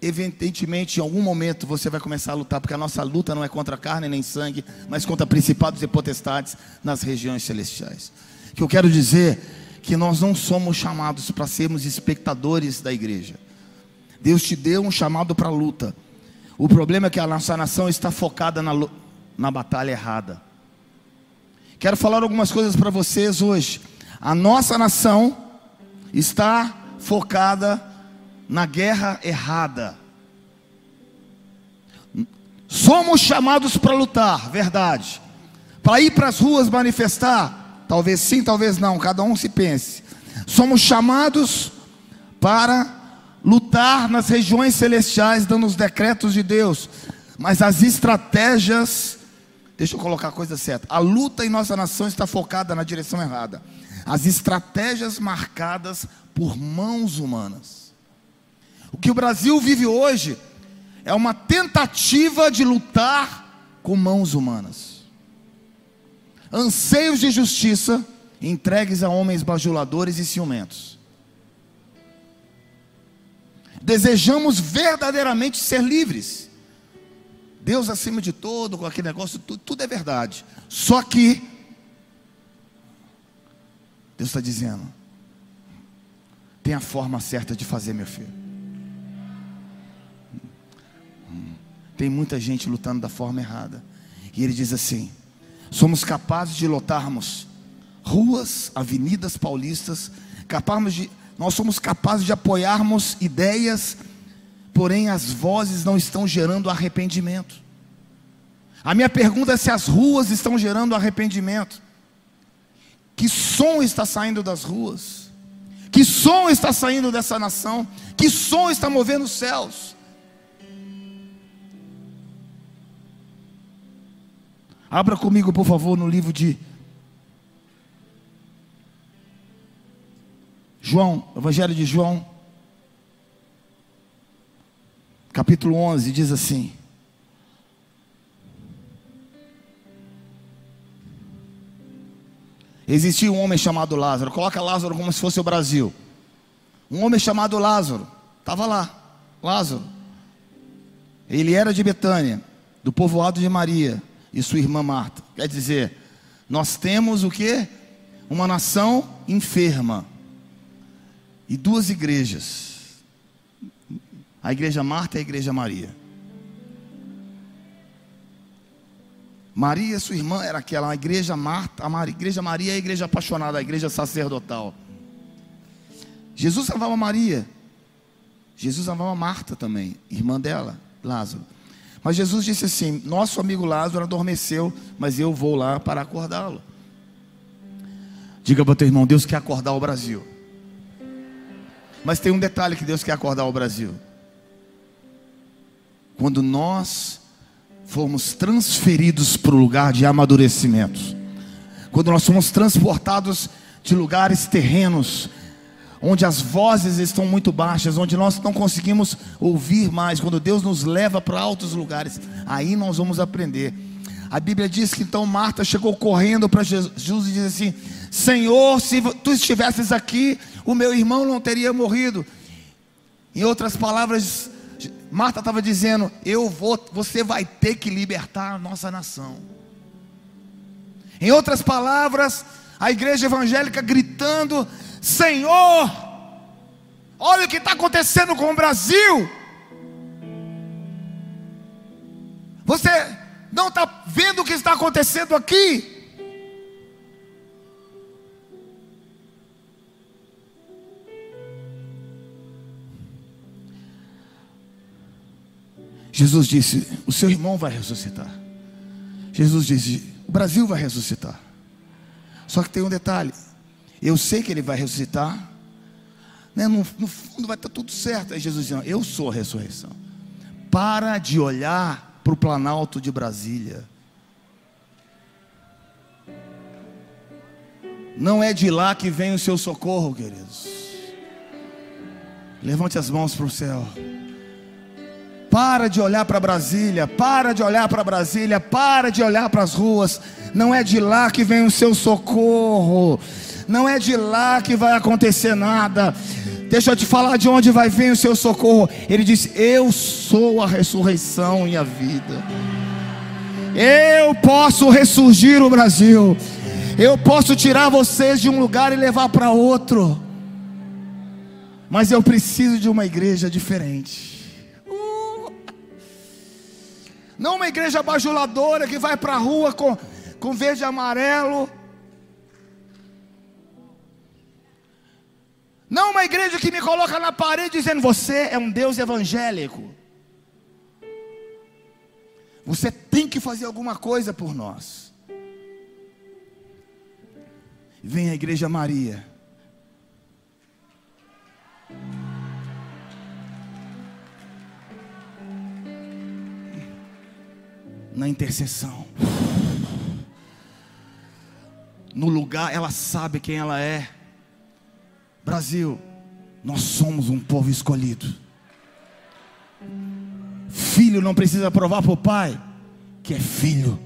evidentemente, em algum momento você vai começar a lutar, porque a nossa luta não é contra carne nem sangue, mas contra principados e potestades nas regiões celestiais que eu quero dizer que nós não somos chamados para sermos espectadores da igreja. Deus te deu um chamado para a luta. O problema é que a nossa nação está focada na, na batalha errada. Quero falar algumas coisas para vocês hoje. A nossa nação está focada na guerra errada. Somos chamados para lutar, verdade. Para ir para as ruas manifestar, Talvez sim, talvez não, cada um se pense. Somos chamados para lutar nas regiões celestiais, dando os decretos de Deus, mas as estratégias, deixa eu colocar a coisa certa. A luta em nossa nação está focada na direção errada. As estratégias marcadas por mãos humanas. O que o Brasil vive hoje é uma tentativa de lutar com mãos humanas anseios de justiça entregues a homens bajuladores e ciumentos. Desejamos verdadeiramente ser livres. Deus acima de todo, com aquele negócio, tudo, tudo é verdade. Só que Deus está dizendo: tem a forma certa de fazer, meu filho. Tem muita gente lutando da forma errada. E ele diz assim: somos capazes de lotarmos ruas, avenidas paulistas, capazes de, nós somos capazes de apoiarmos ideias, porém as vozes não estão gerando arrependimento. A minha pergunta é se as ruas estão gerando arrependimento. Que som está saindo das ruas? Que som está saindo dessa nação? Que som está movendo os céus? Abra comigo, por favor, no livro de João, Evangelho de João, capítulo 11, diz assim: Existia um homem chamado Lázaro, coloca Lázaro como se fosse o Brasil. Um homem chamado Lázaro, estava lá, Lázaro. Ele era de Betânia, do povoado de Maria e sua irmã Marta. Quer dizer, nós temos o que? Uma nação enferma e duas igrejas. A igreja Marta e a igreja Maria. Maria, sua irmã, era aquela, a igreja Marta, a igreja Maria é a igreja apaixonada, a igreja sacerdotal. Jesus amava Maria. Jesus amava Marta também, irmã dela, Lázaro. Mas Jesus disse assim: Nosso amigo Lázaro adormeceu, mas eu vou lá para acordá-lo. Diga para o teu irmão: Deus quer acordar o Brasil. Mas tem um detalhe que Deus quer acordar o Brasil. Quando nós formos transferidos para o lugar de amadurecimento, quando nós somos transportados de lugares terrenos onde as vozes estão muito baixas, onde nós não conseguimos ouvir mais, quando Deus nos leva para altos lugares, aí nós vamos aprender. A Bíblia diz que então Marta chegou correndo para Jesus e disse assim: Senhor, se tu estivesses aqui, o meu irmão não teria morrido. Em outras palavras, Marta estava dizendo: Eu vou, você vai ter que libertar a nossa nação. Em outras palavras, a igreja evangélica gritando: Senhor, olha o que está acontecendo com o Brasil. Você não está vendo o que está acontecendo aqui? Jesus disse: O seu irmão vai ressuscitar. Jesus disse: O Brasil vai ressuscitar. Só que tem um detalhe: eu sei que ele vai ressuscitar. Né? No, no fundo vai estar tudo certo. Aí Jesus disse: Eu sou a ressurreição. Para de olhar para o planalto de Brasília. Não é de lá que vem o seu socorro, queridos. Levante as mãos para o céu. Para de olhar para Brasília, para de olhar para Brasília, para de olhar para as ruas. Não é de lá que vem o seu socorro. Não é de lá que vai acontecer nada. Deixa eu te falar de onde vai vir o seu socorro. Ele disse: Eu sou a ressurreição e a vida. Eu posso ressurgir o Brasil. Eu posso tirar vocês de um lugar e levar para outro. Mas eu preciso de uma igreja diferente. Não uma igreja bajuladora que vai para a rua com, com verde e amarelo. Não uma igreja que me coloca na parede dizendo: Você é um Deus evangélico. Você tem que fazer alguma coisa por nós. Vem a Igreja Maria. Na intercessão. No lugar, ela sabe quem ela é. Brasil, nós somos um povo escolhido. Filho não precisa provar para o pai que é filho.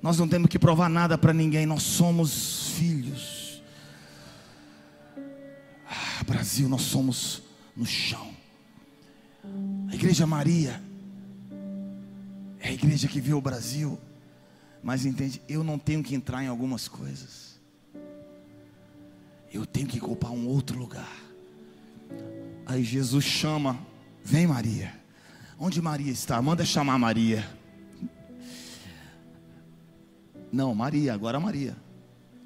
Nós não temos que provar nada para ninguém, nós somos filhos. Ah, Brasil, nós somos no chão. A Igreja Maria é a igreja que vê o Brasil, mas entende, eu não tenho que entrar em algumas coisas. Eu tenho que ocupar um outro lugar. Aí Jesus chama, vem Maria. Onde Maria está? Manda chamar Maria. Não, Maria, agora Maria.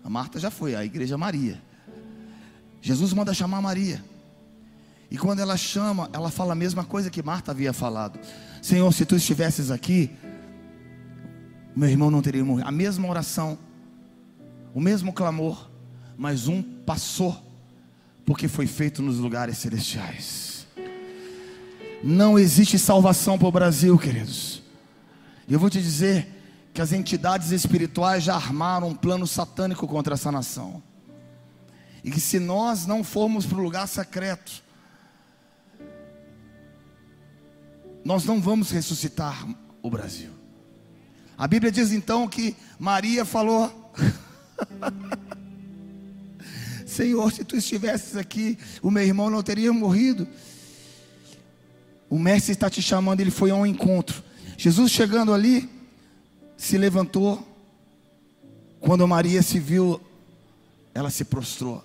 A Marta já foi, a igreja Maria. Jesus manda chamar Maria. E quando ela chama, ela fala a mesma coisa que Marta havia falado. Senhor, se tu estivesses aqui, meu irmão não teria morrido. A mesma oração, o mesmo clamor, mas um passou, porque foi feito nos lugares celestiais. Não existe salvação para o Brasil, queridos. E eu vou te dizer que as entidades espirituais já armaram um plano satânico contra essa nação. E que se nós não formos para o lugar secreto, nós não vamos ressuscitar o Brasil. A Bíblia diz então que Maria falou: Senhor, se tu estivesses aqui, o meu irmão não teria morrido. O mestre está te chamando, ele foi a um encontro. Jesus chegando ali, se levantou. Quando Maria se viu, ela se prostrou.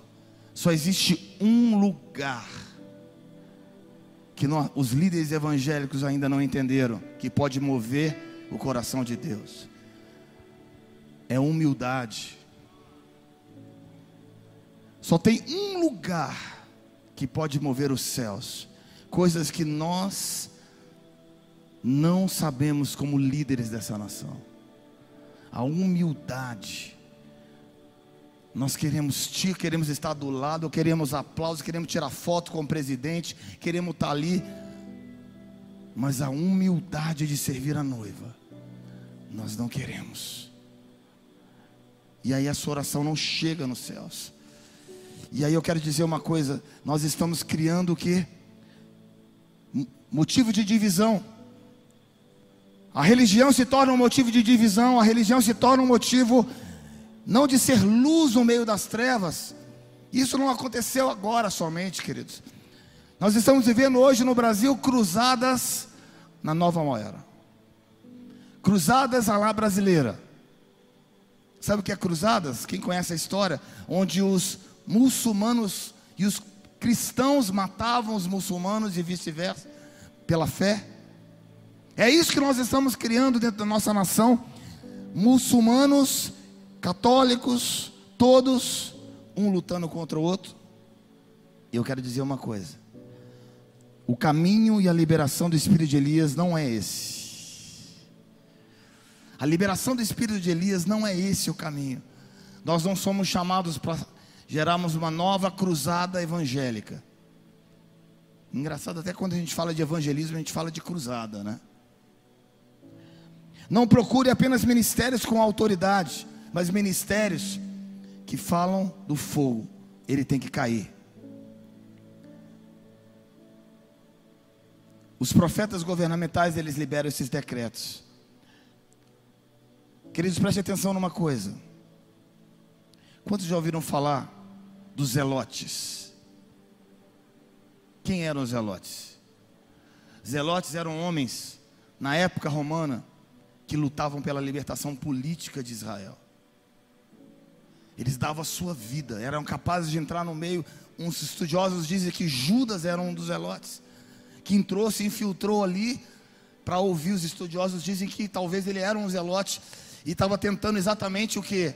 Só existe um lugar que nós, os líderes evangélicos ainda não entenderam, que pode mover o coração de Deus. É humildade. Só tem um lugar que pode mover os céus, coisas que nós não sabemos como líderes dessa nação. A humildade nós queremos ti, queremos estar do lado, queremos aplausos, queremos tirar foto com o presidente, queremos estar ali. Mas a humildade de servir a noiva, nós não queremos. E aí a sua oração não chega nos céus. E aí eu quero dizer uma coisa: nós estamos criando o que? Motivo de divisão. A religião se torna um motivo de divisão, a religião se torna um motivo não de ser luz no meio das trevas. Isso não aconteceu agora somente, queridos. Nós estamos vivendo hoje no Brasil cruzadas na nova era. Cruzadas à lá brasileira. Sabe o que é cruzadas? Quem conhece a história? Onde os muçulmanos e os cristãos matavam os muçulmanos e vice-versa, pela fé. É isso que nós estamos criando dentro da nossa nação. Muçulmanos, católicos, todos, um lutando contra o outro. Eu quero dizer uma coisa: o caminho e a liberação do espírito de Elias não é esse. A liberação do espírito de Elias não é esse o caminho. Nós não somos chamados para gerarmos uma nova cruzada evangélica. Engraçado, até quando a gente fala de evangelismo, a gente fala de cruzada, né? Não procure apenas ministérios com autoridade, mas ministérios que falam do fogo. Ele tem que cair. Os profetas governamentais, eles liberam esses decretos. Queridos, preste atenção numa coisa. Quantos já ouviram falar dos zelotes? Quem eram os zelotes? Zelotes eram homens, na época romana, que lutavam pela libertação política de Israel. Eles davam a sua vida, eram capazes de entrar no meio. Uns estudiosos dizem que Judas era um dos zelotes, que entrou, se infiltrou ali para ouvir. Os estudiosos dizem que talvez ele era um zelote e estava tentando exatamente o que?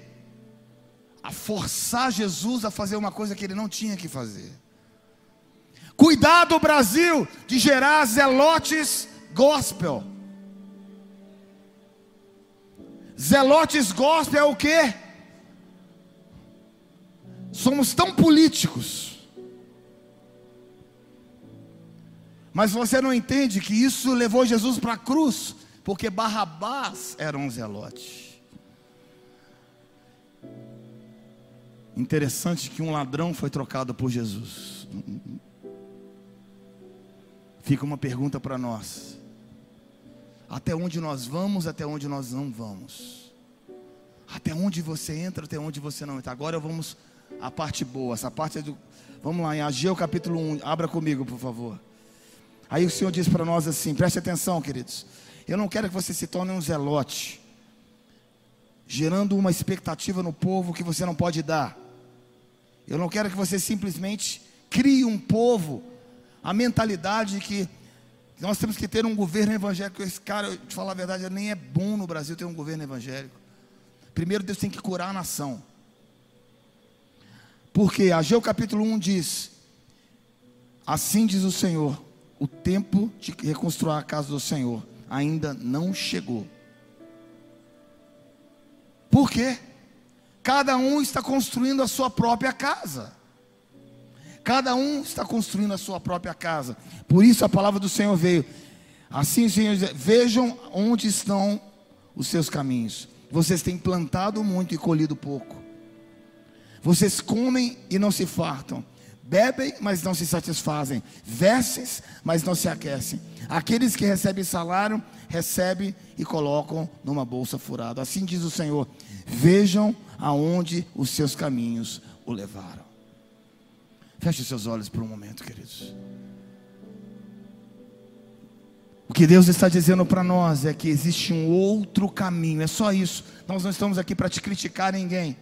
A forçar Jesus a fazer uma coisa que ele não tinha que fazer. Cuidado, Brasil, de gerar zelotes gospel. Zelotes gospel é o que? Somos tão políticos. Mas você não entende que isso levou Jesus para a cruz porque Barrabás era um zelote. Interessante que um ladrão foi trocado por Jesus. Fica uma pergunta para nós: até onde nós vamos, até onde nós não vamos? Até onde você entra, até onde você não entra? Agora vamos à parte boa, essa parte é do. Vamos lá, em Ageu capítulo 1, abra comigo, por favor. Aí o Senhor diz para nós assim: preste atenção, queridos. Eu não quero que você se torne um zelote, gerando uma expectativa no povo que você não pode dar. Eu não quero que você simplesmente crie um povo, a mentalidade que nós temos que ter um governo evangélico. Esse cara, eu te falar a verdade, nem é bom no Brasil ter um governo evangélico. Primeiro Deus tem que curar a nação. Porque Ageu capítulo 1 diz: Assim diz o Senhor, o tempo de reconstruir a casa do Senhor ainda não chegou. Por quê? Cada um está construindo a sua própria casa. Cada um está construindo a sua própria casa. Por isso a palavra do Senhor veio. Assim, Senhor, vejam onde estão os seus caminhos. Vocês têm plantado muito e colhido pouco. Vocês comem e não se fartam. Bebem, mas não se satisfazem. Vestem, mas não se aquecem. Aqueles que recebem salário, recebem e colocam numa bolsa furada. Assim diz o Senhor: Vejam aonde os seus caminhos o levaram. Feche seus olhos por um momento, queridos. O que Deus está dizendo para nós é que existe um outro caminho, é só isso. Nós não estamos aqui para te criticar ninguém.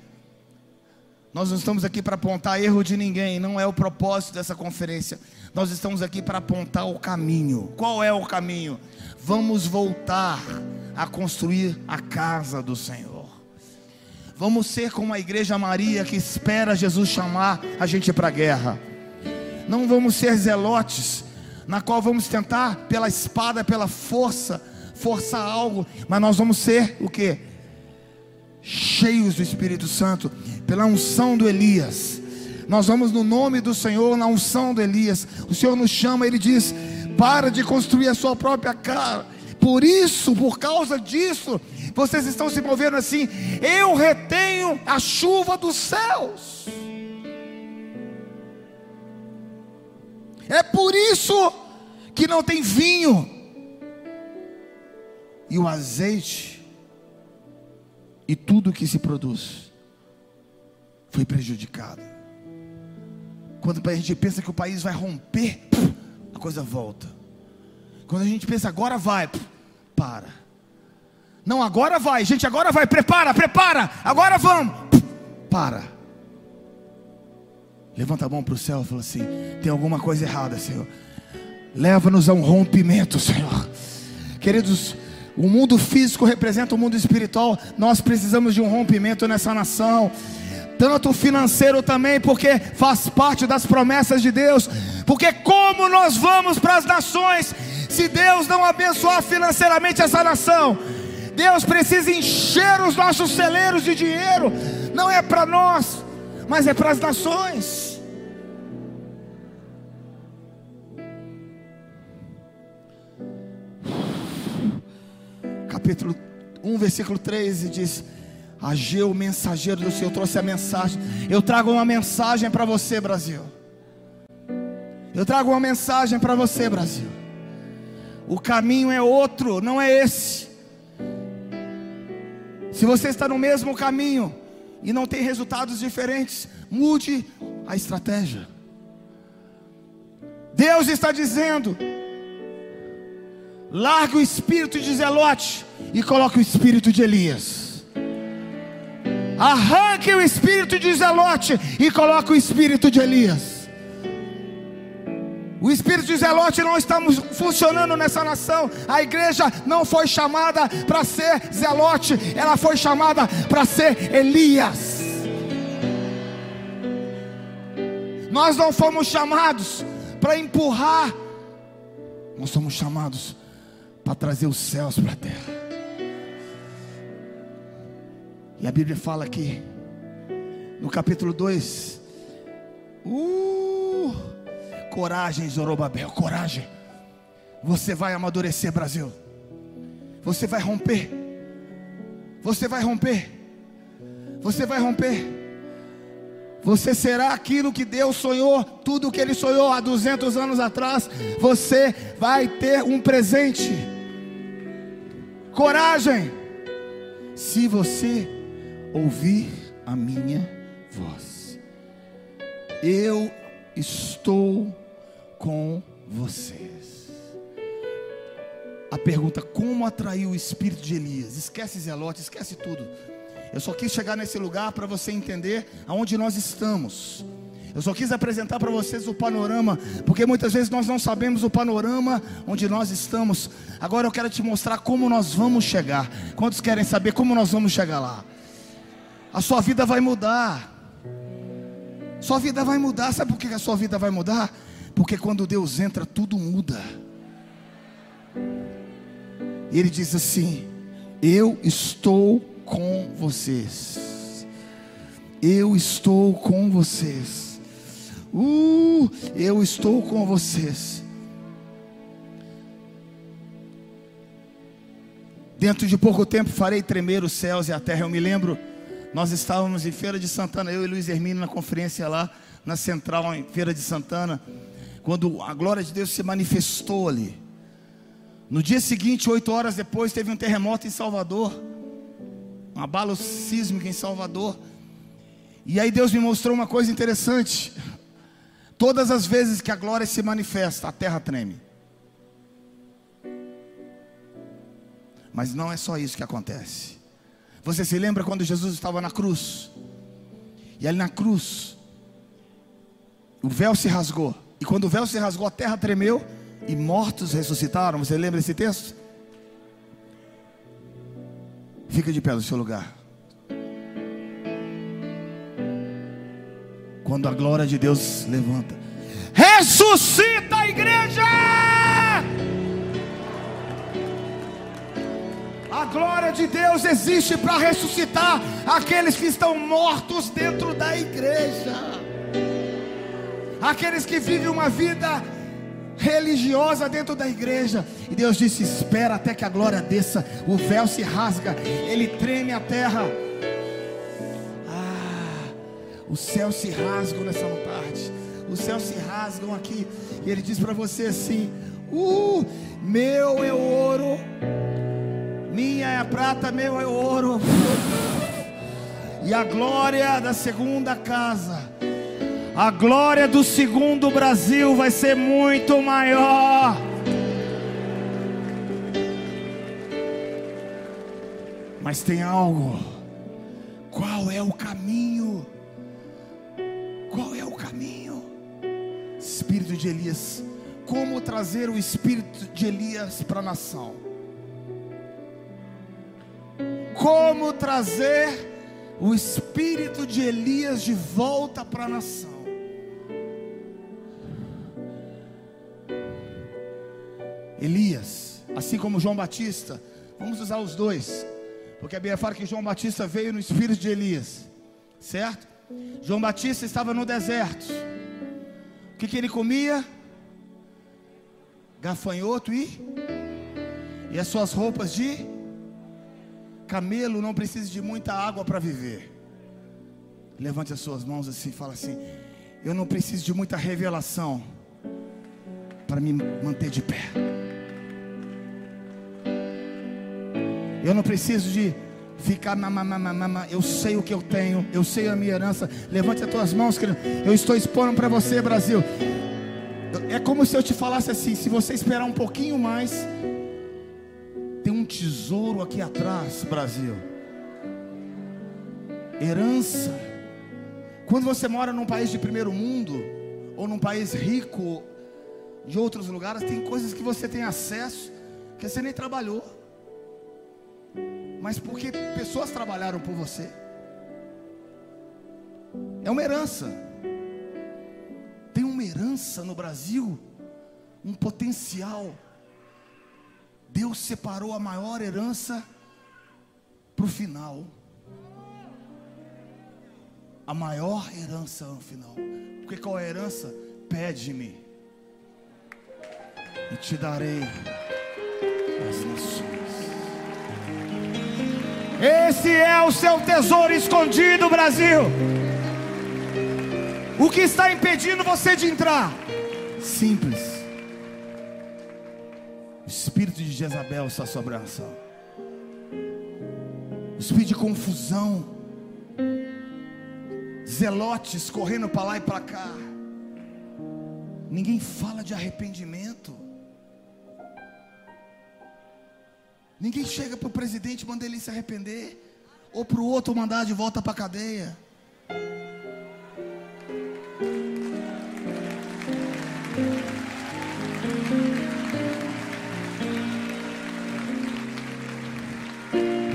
Nós não estamos aqui para apontar erro de ninguém, não é o propósito dessa conferência. Nós estamos aqui para apontar o caminho. Qual é o caminho? Vamos voltar a construir a casa do Senhor. Vamos ser como a igreja Maria que espera Jesus chamar a gente para a guerra. Não vamos ser zelotes, na qual vamos tentar pela espada, pela força, forçar algo, mas nós vamos ser o que? Cheios do Espírito Santo, pela unção do Elias. Nós vamos no nome do Senhor, na unção do Elias. O Senhor nos chama, ele diz: para de construir a sua própria casa. Por isso, por causa disso, vocês estão se movendo assim. Eu retenho a chuva dos céus. É por isso que não tem vinho. E o azeite e tudo que se produz foi prejudicado. Quando a gente pensa que o país vai romper, a coisa volta. Quando a gente pensa agora vai, para. Não, agora vai, gente, agora vai, prepara, prepara, agora vamos, para. Levanta a mão para o céu e fala assim: tem alguma coisa errada, Senhor. Leva-nos a um rompimento, Senhor. Queridos, o mundo físico representa o mundo espiritual. Nós precisamos de um rompimento nessa nação tanto financeiro também, porque faz parte das promessas de Deus. Porque como nós vamos para as nações se Deus não abençoar financeiramente essa nação? Deus precisa encher os nossos celeiros de dinheiro, não é para nós, mas é para as nações. Capítulo 1, versículo 13 diz: Ageu, mensageiro do Senhor, trouxe a mensagem. Eu trago uma mensagem para você, Brasil. Eu trago uma mensagem para você, Brasil. O caminho é outro, não é esse. Se você está no mesmo caminho e não tem resultados diferentes, mude a estratégia. Deus está dizendo: largue o espírito de Zelote e coloque o espírito de Elias. Arranque o espírito de Zelote e coloque o espírito de Elias. O espírito de Zelote não está funcionando nessa nação. A igreja não foi chamada para ser Zelote, ela foi chamada para ser Elias. Nós não fomos chamados para empurrar, nós somos chamados para trazer os céus para a terra. E a Bíblia fala aqui, no capítulo 2, uh, coragem, Zorobabel, coragem. Você vai amadurecer, Brasil. Você vai romper. Você vai romper. Você vai romper. Você será aquilo que Deus sonhou, tudo que Ele sonhou há 200 anos atrás. Você vai ter um presente. Coragem. Se você ouvir a minha voz. Eu estou com vocês. A pergunta: como atrair o espírito de Elias? Esquece Zelote, esquece tudo. Eu só quis chegar nesse lugar para você entender aonde nós estamos. Eu só quis apresentar para vocês o panorama, porque muitas vezes nós não sabemos o panorama onde nós estamos. Agora eu quero te mostrar como nós vamos chegar. Quantos querem saber como nós vamos chegar lá? A sua vida vai mudar. Sua vida vai mudar. Sabe por que a sua vida vai mudar? Porque quando Deus entra, tudo muda. E Ele diz assim: Eu estou com vocês. Eu estou com vocês. Uh, eu estou com vocês. Dentro de pouco tempo farei tremer os céus e a terra. Eu me lembro nós estávamos em Feira de Santana, eu e Luiz Hermínio na conferência lá na Central, em Feira de Santana, quando a glória de Deus se manifestou ali. No dia seguinte, oito horas depois, teve um terremoto em Salvador, um abalo sísmico em Salvador. E aí Deus me mostrou uma coisa interessante. Todas as vezes que a glória se manifesta, a terra treme. Mas não é só isso que acontece. Você se lembra quando Jesus estava na cruz? E ali na cruz, o véu se rasgou. E quando o véu se rasgou, a terra tremeu e mortos ressuscitaram. Você lembra desse texto? Fica de pé no seu lugar. Quando a glória de Deus levanta, ressuscita a igreja! A glória de Deus existe para ressuscitar aqueles que estão mortos dentro da igreja. Aqueles que vivem uma vida religiosa dentro da igreja. E Deus disse: Espera até que a glória desça. O véu se rasga, ele treme a terra. Ah, os céus se rasgam nessa tarde. Os céus se rasgam aqui. E ele diz para você assim: Uh, meu é ouro minha é a prata, meu é o ouro. E a glória da segunda casa, a glória do segundo Brasil vai ser muito maior. Mas tem algo. Qual é o caminho? Qual é o caminho? Espírito de Elias. Como trazer o espírito de Elias para a nação? Como trazer o espírito de Elias de volta para a nação? Elias, assim como João Batista, vamos usar os dois, porque a Bíblia fala que João Batista veio no espírito de Elias, certo? João Batista estava no deserto, o que, que ele comia? Gafanhoto e, e as suas roupas de camelo não precisa de muita água para viver. Levante as suas mãos assim fala assim: Eu não preciso de muita revelação para me manter de pé. Eu não preciso de ficar mamamamama. Eu sei o que eu tenho, eu sei a minha herança. Levante as tuas mãos, querido. Eu estou expondo para você, Brasil. É como se eu te falasse assim: se você esperar um pouquinho mais, tesouro aqui atrás, Brasil. Herança. Quando você mora num país de primeiro mundo, ou num país rico, de outros lugares, tem coisas que você tem acesso que você nem trabalhou, mas porque pessoas trabalharam por você. É uma herança. Tem uma herança no Brasil, um potencial. Deus separou a maior herança para o final. A maior herança no final. Porque qual é a herança? Pede-me e te darei as nações. Esse é o seu tesouro escondido, Brasil. O que está impedindo você de entrar? Simples. Espírito de Jezabel está sobre a nação. Espírito de confusão. Zelotes correndo para lá e para cá. Ninguém fala de arrependimento. Ninguém chega para o presidente e manda ele se arrepender. Ou para o outro mandar de volta para a cadeia.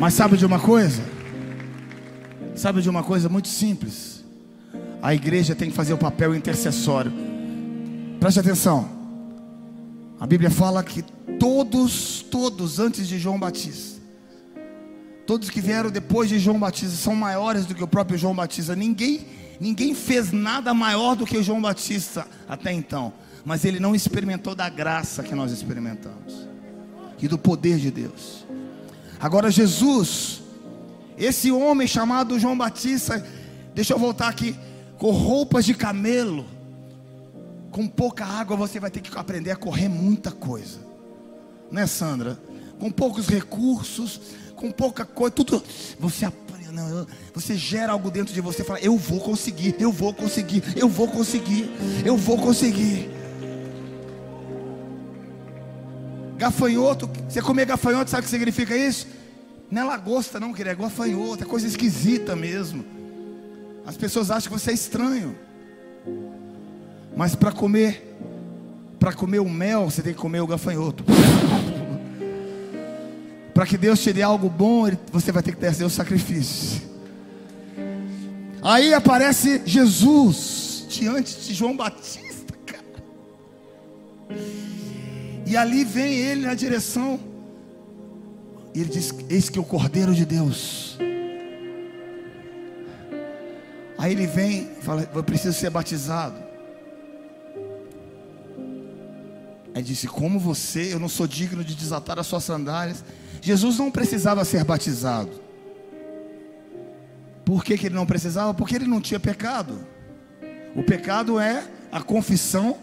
Mas sabe de uma coisa? Sabe de uma coisa muito simples? A igreja tem que fazer o papel intercessório. Preste atenção. A Bíblia fala que todos, todos antes de João Batista, todos que vieram depois de João Batista são maiores do que o próprio João Batista. Ninguém, ninguém fez nada maior do que João Batista até então, mas ele não experimentou da graça que nós experimentamos e do poder de Deus. Agora Jesus, esse homem chamado João Batista, deixa eu voltar aqui, com roupas de camelo, com pouca água você vai ter que aprender a correr muita coisa, né, Sandra? Com poucos recursos, com pouca coisa, tudo você você gera algo dentro de você, fala, eu vou conseguir, eu vou conseguir, eu vou conseguir, eu vou conseguir. Gafanhoto, você comer gafanhoto, sabe o que significa isso? Não é lagosta, não, querido, é gafanhoto, é coisa esquisita mesmo. As pessoas acham que você é estranho. Mas para comer, para comer o mel, você tem que comer o gafanhoto. para que Deus te dê algo bom, você vai ter que trazer o sacrifício. Aí aparece Jesus diante de João Batista, cara. E ali vem ele na direção. E ele diz: Eis que o Cordeiro de Deus. Aí ele vem e fala: Eu preciso ser batizado. Aí disse: Como você, eu não sou digno de desatar as suas sandálias. Jesus não precisava ser batizado. Por que, que ele não precisava? Porque ele não tinha pecado. O pecado é a confissão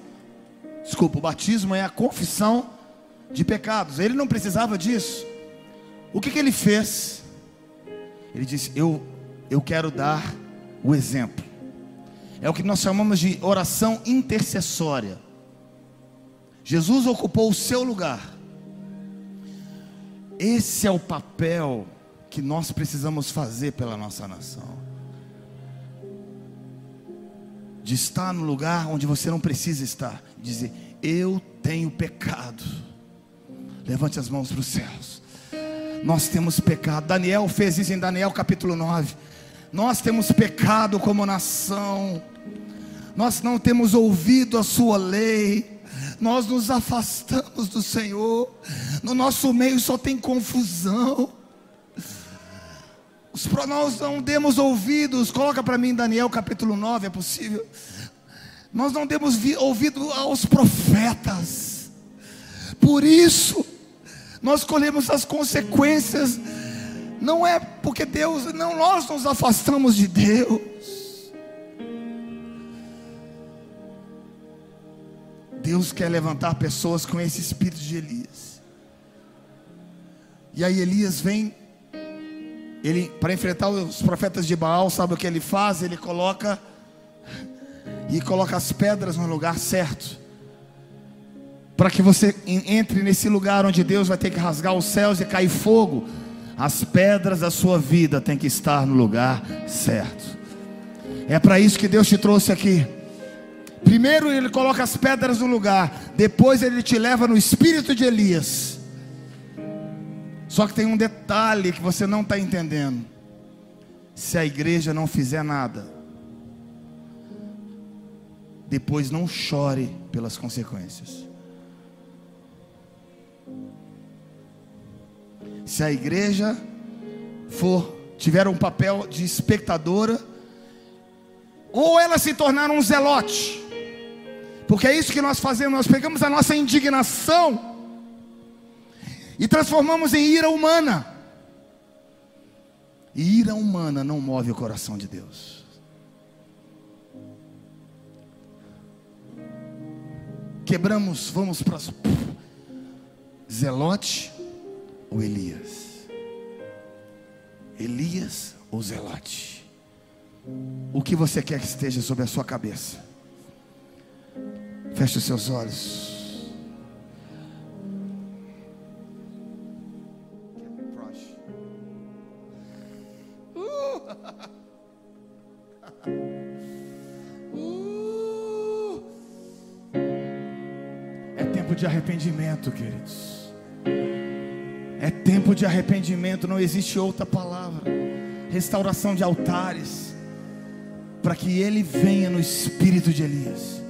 Desculpa, o batismo é a confissão de pecados. Ele não precisava disso. O que, que ele fez? Ele disse: Eu eu quero dar o exemplo. É o que nós chamamos de oração intercessória. Jesus ocupou o seu lugar. Esse é o papel que nós precisamos fazer pela nossa nação. De estar no lugar onde você não precisa estar. Dizer, eu tenho pecado. Levante as mãos para os céus. Nós temos pecado. Daniel fez isso em Daniel capítulo 9. Nós temos pecado como nação. Nós não temos ouvido a sua lei. Nós nos afastamos do Senhor. No nosso meio só tem confusão. Nós não demos ouvidos. Coloca para mim Daniel capítulo 9, é possível? Nós não demos vi- ouvido aos profetas. Por isso, nós colhemos as consequências. Não é porque Deus, não nós nos afastamos de Deus. Deus quer levantar pessoas com esse espírito de Elias. E aí Elias vem, ele para enfrentar os profetas de Baal, sabe o que ele faz? Ele coloca e coloca as pedras no lugar certo. Para que você en- entre nesse lugar onde Deus vai ter que rasgar os céus e cair fogo, as pedras da sua vida têm que estar no lugar certo. É para isso que Deus te trouxe aqui. Primeiro ele coloca as pedras no lugar, depois ele te leva no espírito de Elias. Só que tem um detalhe que você não está entendendo. Se a igreja não fizer nada, depois não chore pelas consequências. Se a igreja for tiver um papel de espectadora, ou ela se tornar um zelote, porque é isso que nós fazemos, nós pegamos a nossa indignação e transformamos em ira humana. E ira humana não move o coração de Deus. Quebramos, vamos para Zelote ou Elias? Elias ou Zelote? O que você quer que esteja sobre a sua cabeça? Feche os seus olhos. Uh. tempo de arrependimento, queridos. É tempo de arrependimento, não existe outra palavra. Restauração de altares, para que ele venha no espírito de Elias.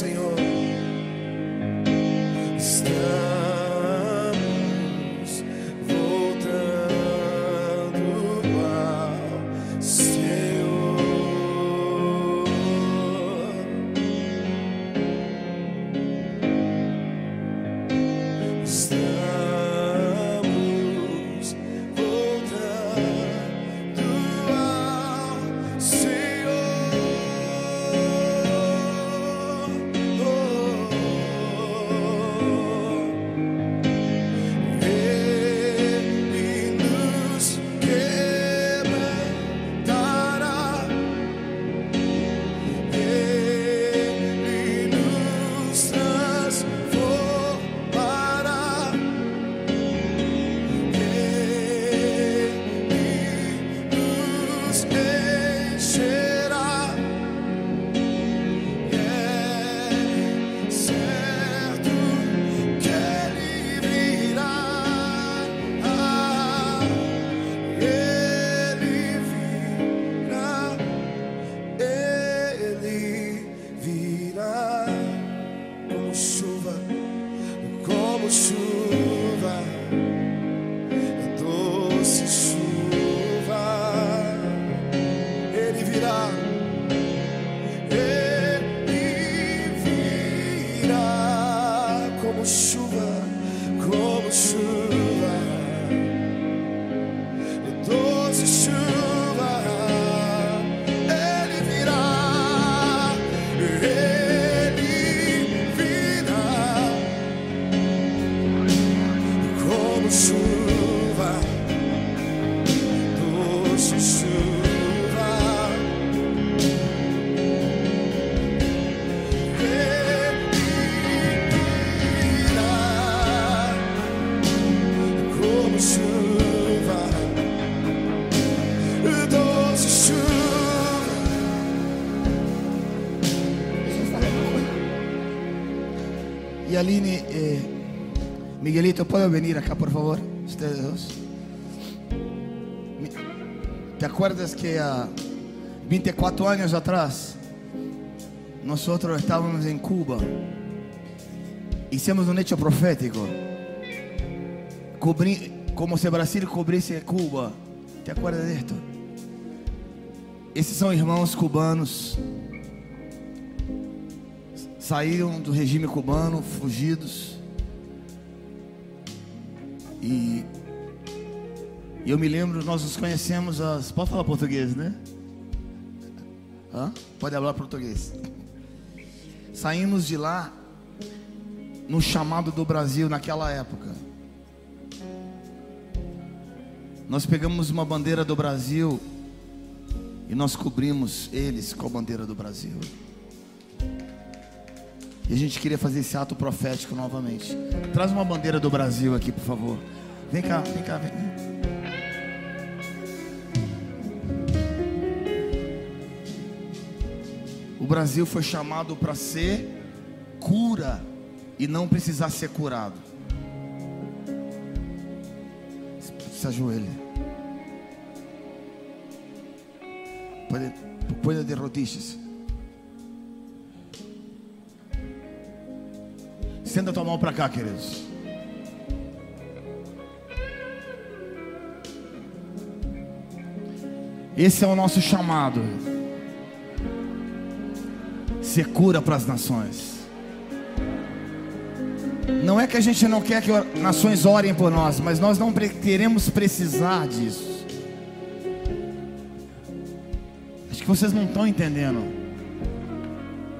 Voltando Miguelito, ¿puedo venir acá, por favor? Ustedes dos. ¿Te acuerdas que a 24 años atrás nosotros estábamos en Cuba? Hicimos un hecho profético. Cubrí- como si Brasil cubrisse Cuba. ¿Te acuerdas de esto? Esses são irmãos cubanos saíram do regime cubano, fugidos. E eu me lembro, nós nos conhecemos as. Pode falar português, né? Hã? Pode falar português. Saímos de lá no chamado do Brasil naquela época. Nós pegamos uma bandeira do Brasil e nós cobrimos eles com a bandeira do Brasil. E a gente queria fazer esse ato profético novamente. Traz uma bandeira do Brasil aqui, por favor. Vem cá, vem cá, vem. Brasil foi chamado para ser cura e não precisar ser curado. Se ajoelhe. Pode, pode de rodillas. Senta tua mão para cá, queridos. Esse é o nosso chamado. Ser cura para as nações. Não é que a gente não quer que nações orem por nós, mas nós não queremos precisar disso. Acho que vocês não estão entendendo.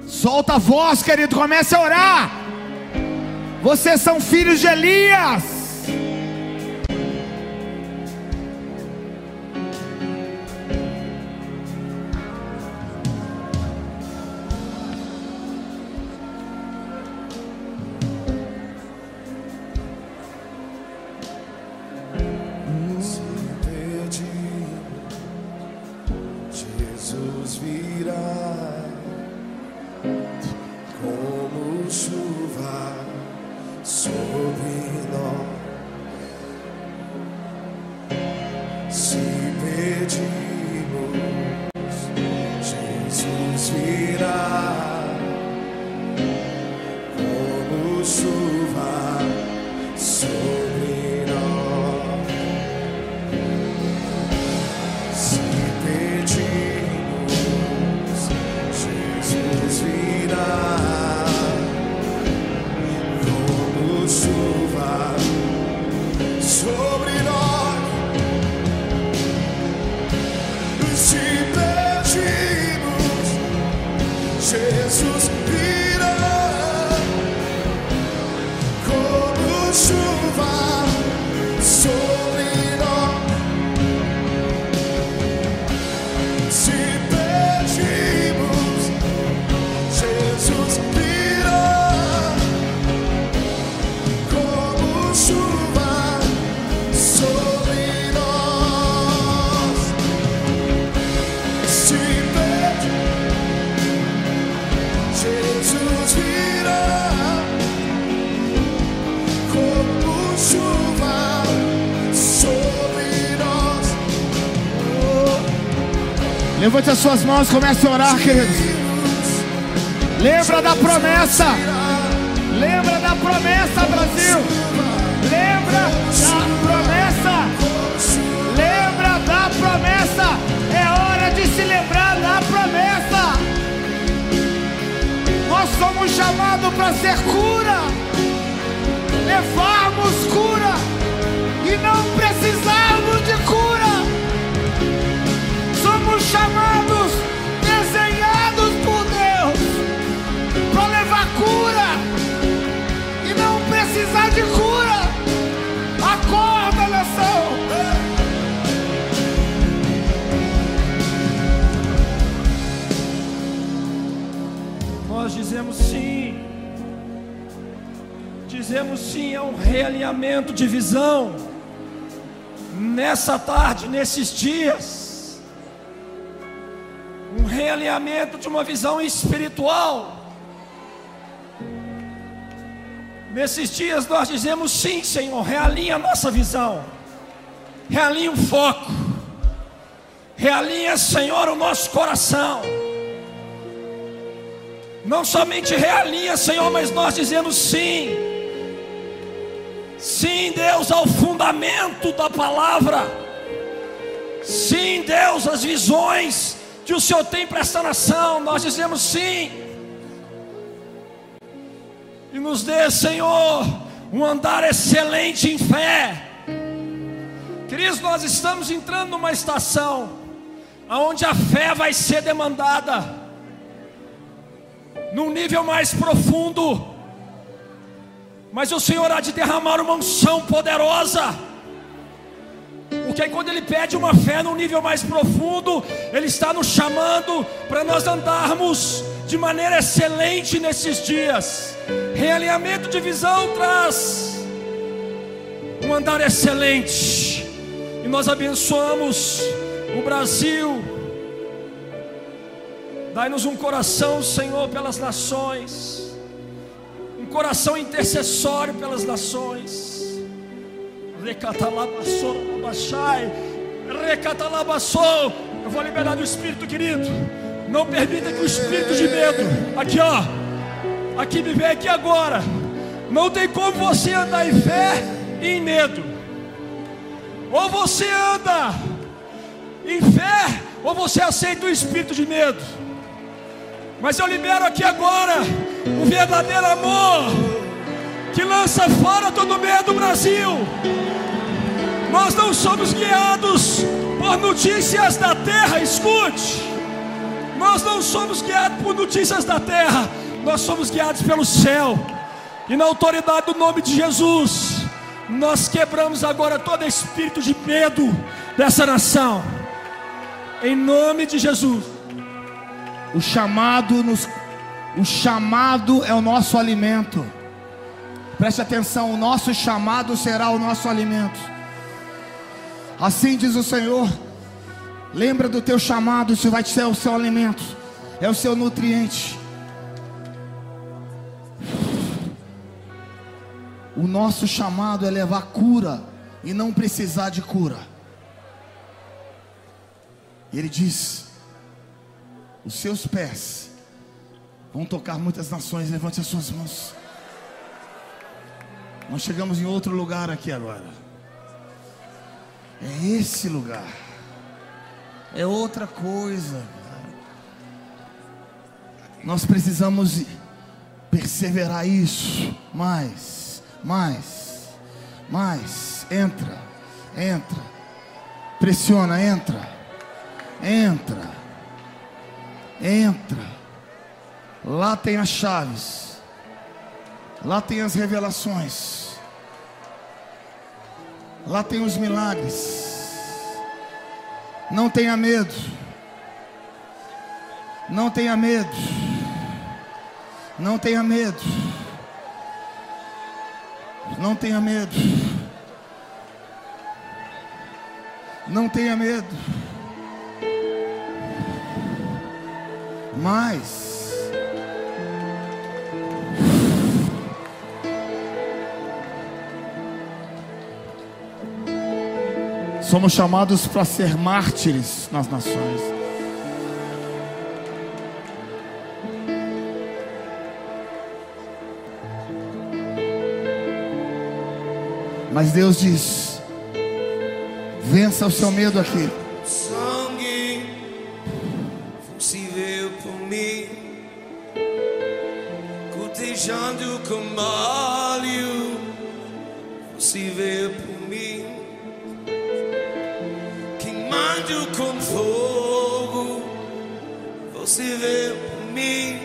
Solta a voz, querido, comece a orar. Vocês são filhos de Elias. Levante as suas mãos, comece a orar, queridos. Lembra da promessa. Lembra da promessa, Brasil. Lembra da promessa. Lembra da promessa. É hora de se lembrar da promessa. Nós somos chamados para ser cura. Dizemos sim a um realinhamento de visão. Nessa tarde, nesses dias. Um realinhamento de uma visão espiritual. Nesses dias nós dizemos sim, Senhor, realinha a nossa visão. Realinha o foco. Realinha, Senhor, o nosso coração. Não somente realinha, Senhor, mas nós dizemos sim. Deus, ao fundamento da palavra. Sim, Deus, as visões que o Senhor tem para esta nação. Nós dizemos sim. E nos dê, Senhor, um andar excelente em fé. Queridos, nós estamos entrando numa estação onde a fé vai ser demandada, num nível mais profundo. Mas o Senhor há de derramar uma unção poderosa. Porque aí quando Ele pede uma fé num nível mais profundo, Ele está nos chamando para nós andarmos de maneira excelente nesses dias. Realinhamento de visão traz um andar excelente. E nós abençoamos o Brasil. Dai-nos um coração, Senhor, pelas nações. Coração intercessório pelas nações. Recatalabassou, abaixai. Recatalabassou. Eu vou liberar do Espírito, querido. Não permita que o Espírito de medo, aqui ó, aqui me vem aqui agora. Não tem como você andar em fé e em medo. Ou você anda em fé, ou você aceita o espírito de medo. Mas eu libero aqui agora o verdadeiro amor que lança fora todo medo, Brasil. Nós não somos guiados por notícias da terra, escute. Nós não somos guiados por notícias da terra, nós somos guiados pelo céu. E na autoridade do nome de Jesus, nós quebramos agora todo espírito de medo dessa nação. Em nome de Jesus. O chamado nos o chamado é o nosso alimento. Preste atenção, o nosso chamado será o nosso alimento. Assim diz o Senhor. Lembra do teu chamado, isso vai ser o seu alimento, é o seu nutriente. O nosso chamado é levar cura e não precisar de cura. E ele diz: Os seus pés vão tocar muitas nações. Levante as suas mãos. Nós chegamos em outro lugar aqui agora. É esse lugar. É outra coisa. Nós precisamos perseverar isso. Mais, mais, mais. Entra, entra. Pressiona, entra. Entra. Entra. Lá tem as chaves. Lá tem as revelações. Lá tem os milagres. Não tenha medo. Não tenha medo. Não tenha medo. Não tenha medo. Não tenha medo. Mais. Somos chamados para ser mártires nas nações. Mas Deus diz: vença o seu medo aqui. Cotejando com óleo. Você veio por mim, queimando com fogo. Você veio por mim,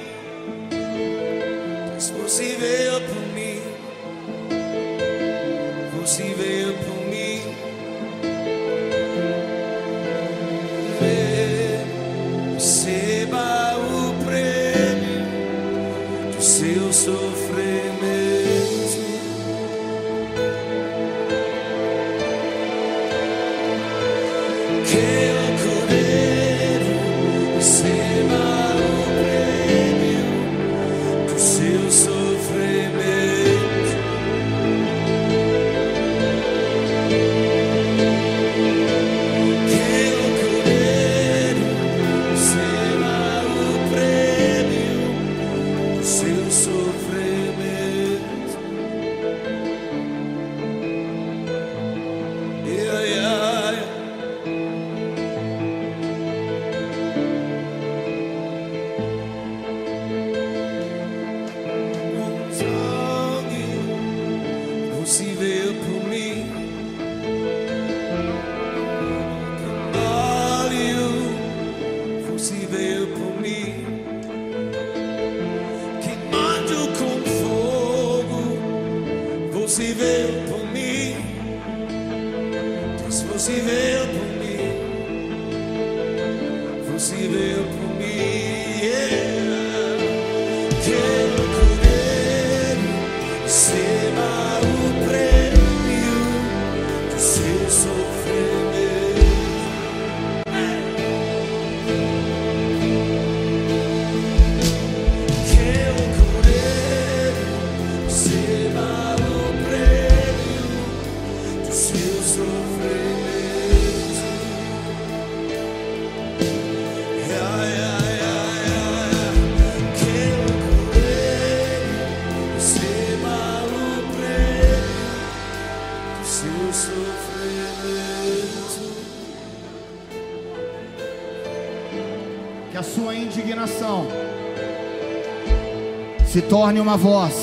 torne uma voz.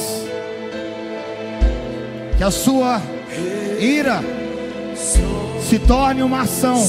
Que a sua ira se torne uma ação.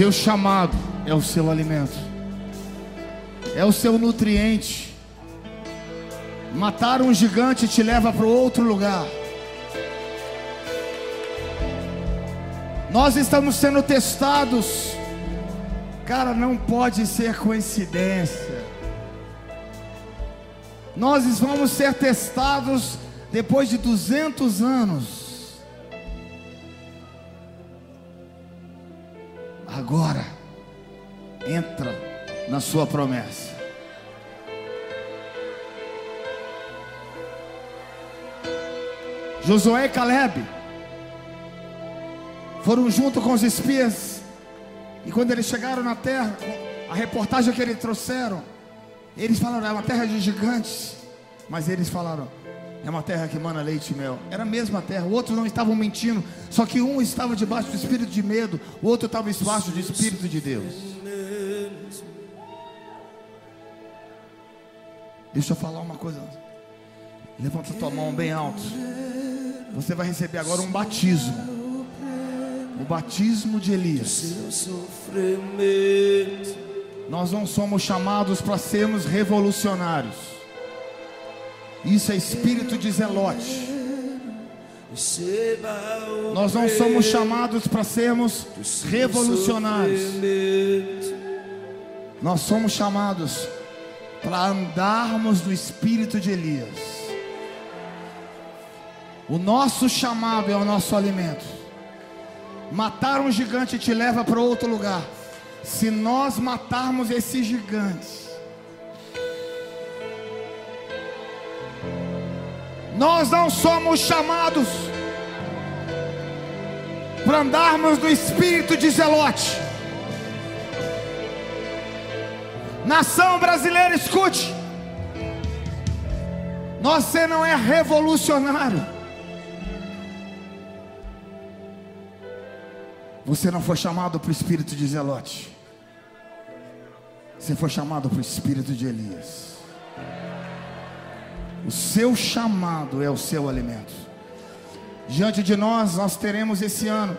Seu chamado é o seu alimento, é o seu nutriente. Matar um gigante te leva para outro lugar. Nós estamos sendo testados. Cara, não pode ser coincidência. Nós vamos ser testados depois de 200 anos. Agora, entra na sua promessa. Josué e Caleb foram junto com os espias. E quando eles chegaram na terra, a reportagem que eles trouxeram, eles falaram: é uma terra de gigantes. Mas eles falaram: é uma terra que emana leite e mel. Era a mesma terra. O outro não estavam mentindo. Só que um estava debaixo do espírito de medo, o outro estava debaixo do espírito de Deus. Deixa eu falar uma coisa. Levanta tua mão bem alto. Você vai receber agora um batismo. O batismo de Elias. Nós não somos chamados para sermos revolucionários. Isso é espírito de zelote. Nós não somos chamados para sermos revolucionários. Nós somos chamados para andarmos no espírito de Elias. O nosso chamado é o nosso alimento. Matar um gigante te leva para outro lugar. Se nós matarmos esse gigante, nós não somos chamados para andarmos no espírito de zelote. Nação brasileira, escute. Você não é revolucionário. Você não foi chamado para o espírito de Zelote. Você foi chamado para o espírito de Elias. O seu chamado é o seu alimento. Diante de nós, nós teremos esse ano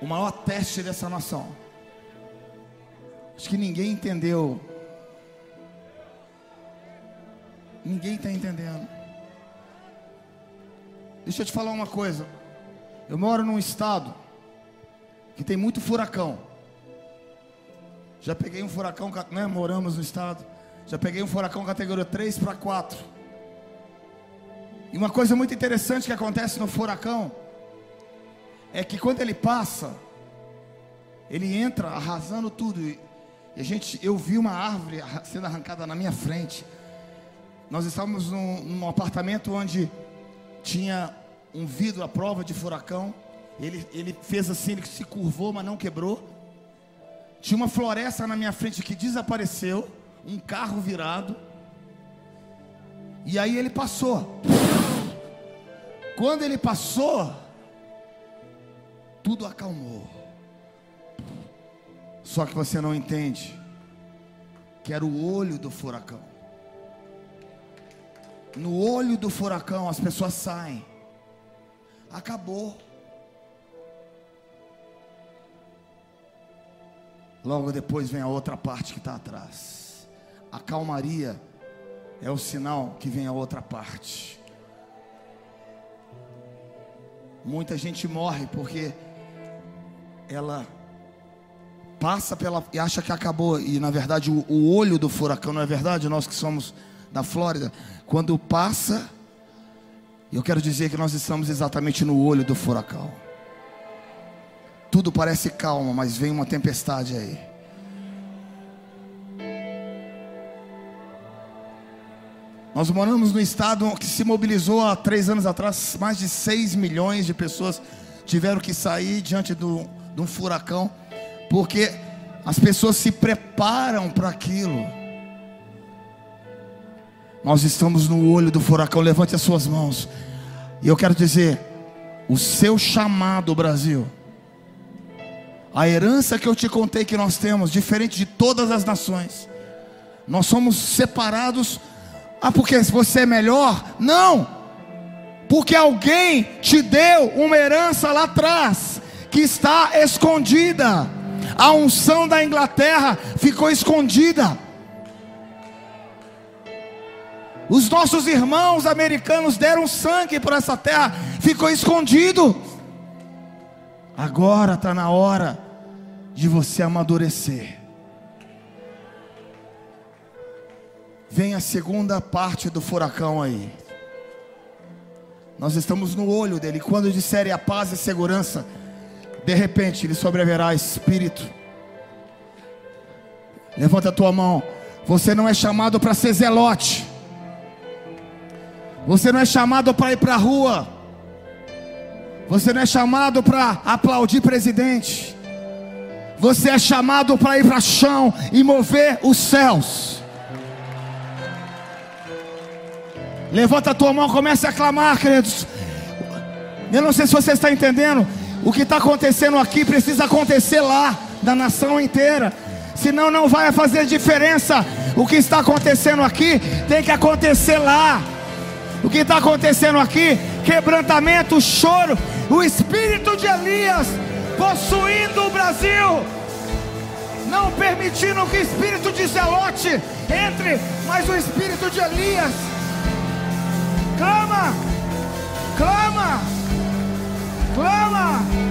o maior teste dessa nação. Acho que ninguém entendeu. Ninguém está entendendo. Deixa eu te falar uma coisa. Eu moro num estado que tem muito furacão. Já peguei um furacão, né? Moramos no estado. Já peguei um furacão categoria 3 para 4. E uma coisa muito interessante que acontece no furacão é que quando ele passa, ele entra arrasando tudo. E a gente, eu vi uma árvore sendo arrancada na minha frente. Nós estávamos num, num apartamento onde tinha um vidro à prova de furacão. Ele, ele fez assim, ele se curvou, mas não quebrou. Tinha uma floresta na minha frente que desapareceu, um carro virado. E aí ele passou. Quando ele passou, tudo acalmou. Só que você não entende que era o olho do furacão. No olho do furacão as pessoas saem. Acabou. Logo depois vem a outra parte que está atrás. A calmaria é o sinal que vem a outra parte. Muita gente morre porque ela passa pela e acha que acabou e na verdade o, o olho do furacão não é verdade? Nós que somos da Flórida. Quando passa eu quero dizer que nós estamos exatamente no olho do furacão. Tudo parece calma mas vem uma tempestade aí Nós moramos no estado que se mobilizou há três anos atrás, mais de 6 milhões de pessoas tiveram que sair diante do, de um furacão, porque as pessoas se preparam para aquilo. Nós estamos no olho do furacão, levante as suas mãos. E eu quero dizer, o seu chamado, Brasil, a herança que eu te contei que nós temos, diferente de todas as nações, nós somos separados ah, porque você é melhor? Não. Porque alguém te deu uma herança lá atrás que está escondida. A unção da Inglaterra ficou escondida. Os nossos irmãos americanos deram sangue por essa terra, ficou escondido. Agora está na hora de você amadurecer. Vem a segunda parte do furacão aí. Nós estamos no olho dele. Quando disserem a paz e segurança, de repente lhe sobreverá espírito. Levanta a tua mão. Você não é chamado para ser zelote. Você não é chamado para ir para a rua. Você não é chamado para aplaudir presidente. Você é chamado para ir para chão e mover os céus. Levanta a tua mão, comece a clamar, queridos. Eu não sei se você está entendendo. O que está acontecendo aqui precisa acontecer lá, da nação inteira. Senão não vai fazer diferença. O que está acontecendo aqui tem que acontecer lá. O que está acontecendo aqui, quebrantamento, choro, o espírito de Elias possuindo o Brasil, não permitindo que o espírito de Zelote entre, mas o espírito de Elias clama, clama, clama.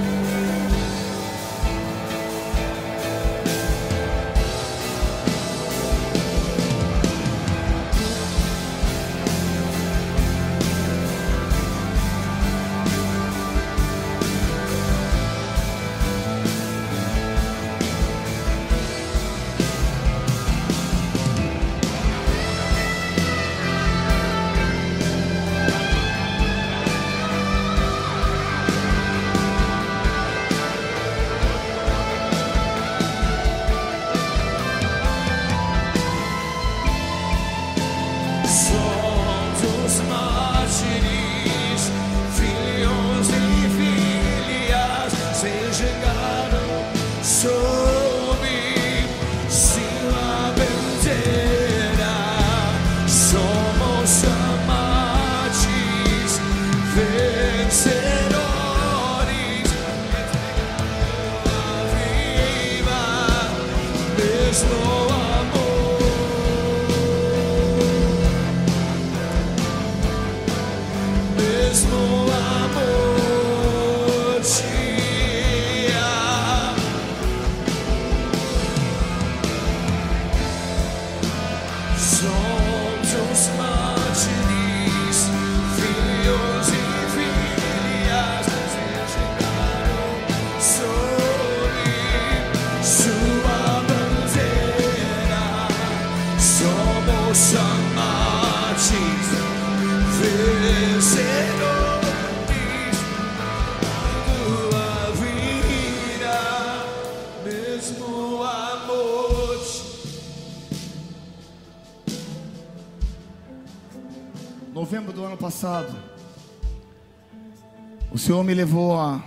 Me levou a,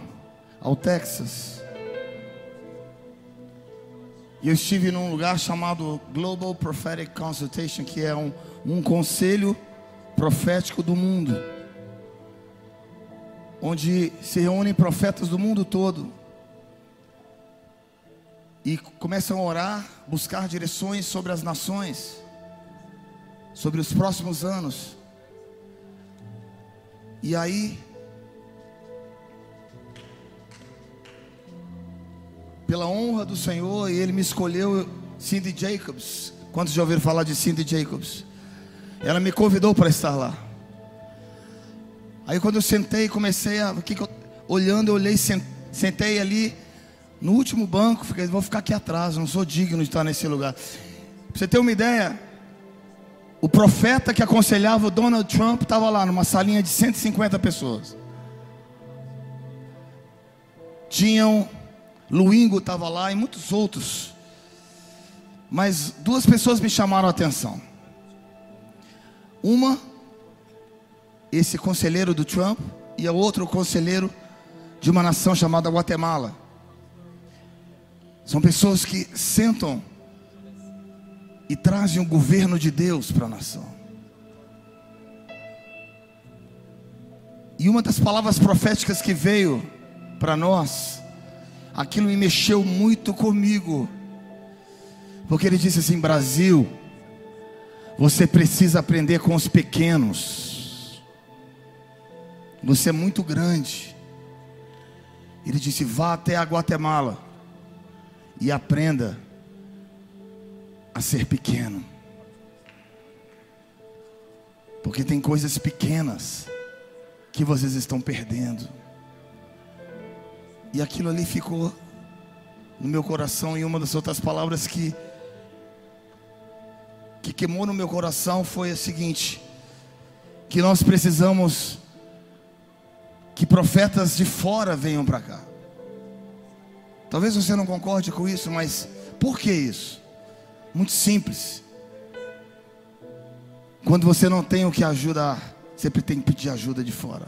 ao Texas. E eu estive num lugar chamado Global Prophetic Consultation, que é um, um conselho profético do mundo, onde se reúnem profetas do mundo todo e começam a orar, buscar direções sobre as nações, sobre os próximos anos. E aí, pela honra do Senhor, e Ele me escolheu, Cindy Jacobs. Quantos já ouviram falar de Cindy Jacobs? Ela me convidou para estar lá. Aí quando eu sentei, comecei a. que que eu- olhando, eu olhei, sen- sentei ali no último banco, fiquei, vou ficar aqui atrás, não sou digno de estar nesse lugar. Pra você ter uma ideia, o profeta que aconselhava o Donald Trump estava lá numa salinha de 150 pessoas. Tinham Luingo estava lá e muitos outros. Mas duas pessoas me chamaram a atenção. Uma, esse conselheiro do Trump, e a outra, o conselheiro de uma nação chamada Guatemala. São pessoas que sentam e trazem o governo de Deus para a nação. E uma das palavras proféticas que veio para nós, aquilo me mexeu muito comigo. Porque ele disse assim: Brasil, você precisa aprender com os pequenos. Você é muito grande. Ele disse: vá até a Guatemala e aprenda a ser pequeno. Porque tem coisas pequenas que vocês estão perdendo. E aquilo ali ficou no meu coração e uma das outras palavras que que queimou no meu coração foi a seguinte: que nós precisamos que profetas de fora venham para cá. Talvez você não concorde com isso, mas por que isso? Muito simples. Quando você não tem o que ajudar, sempre tem que pedir ajuda de fora.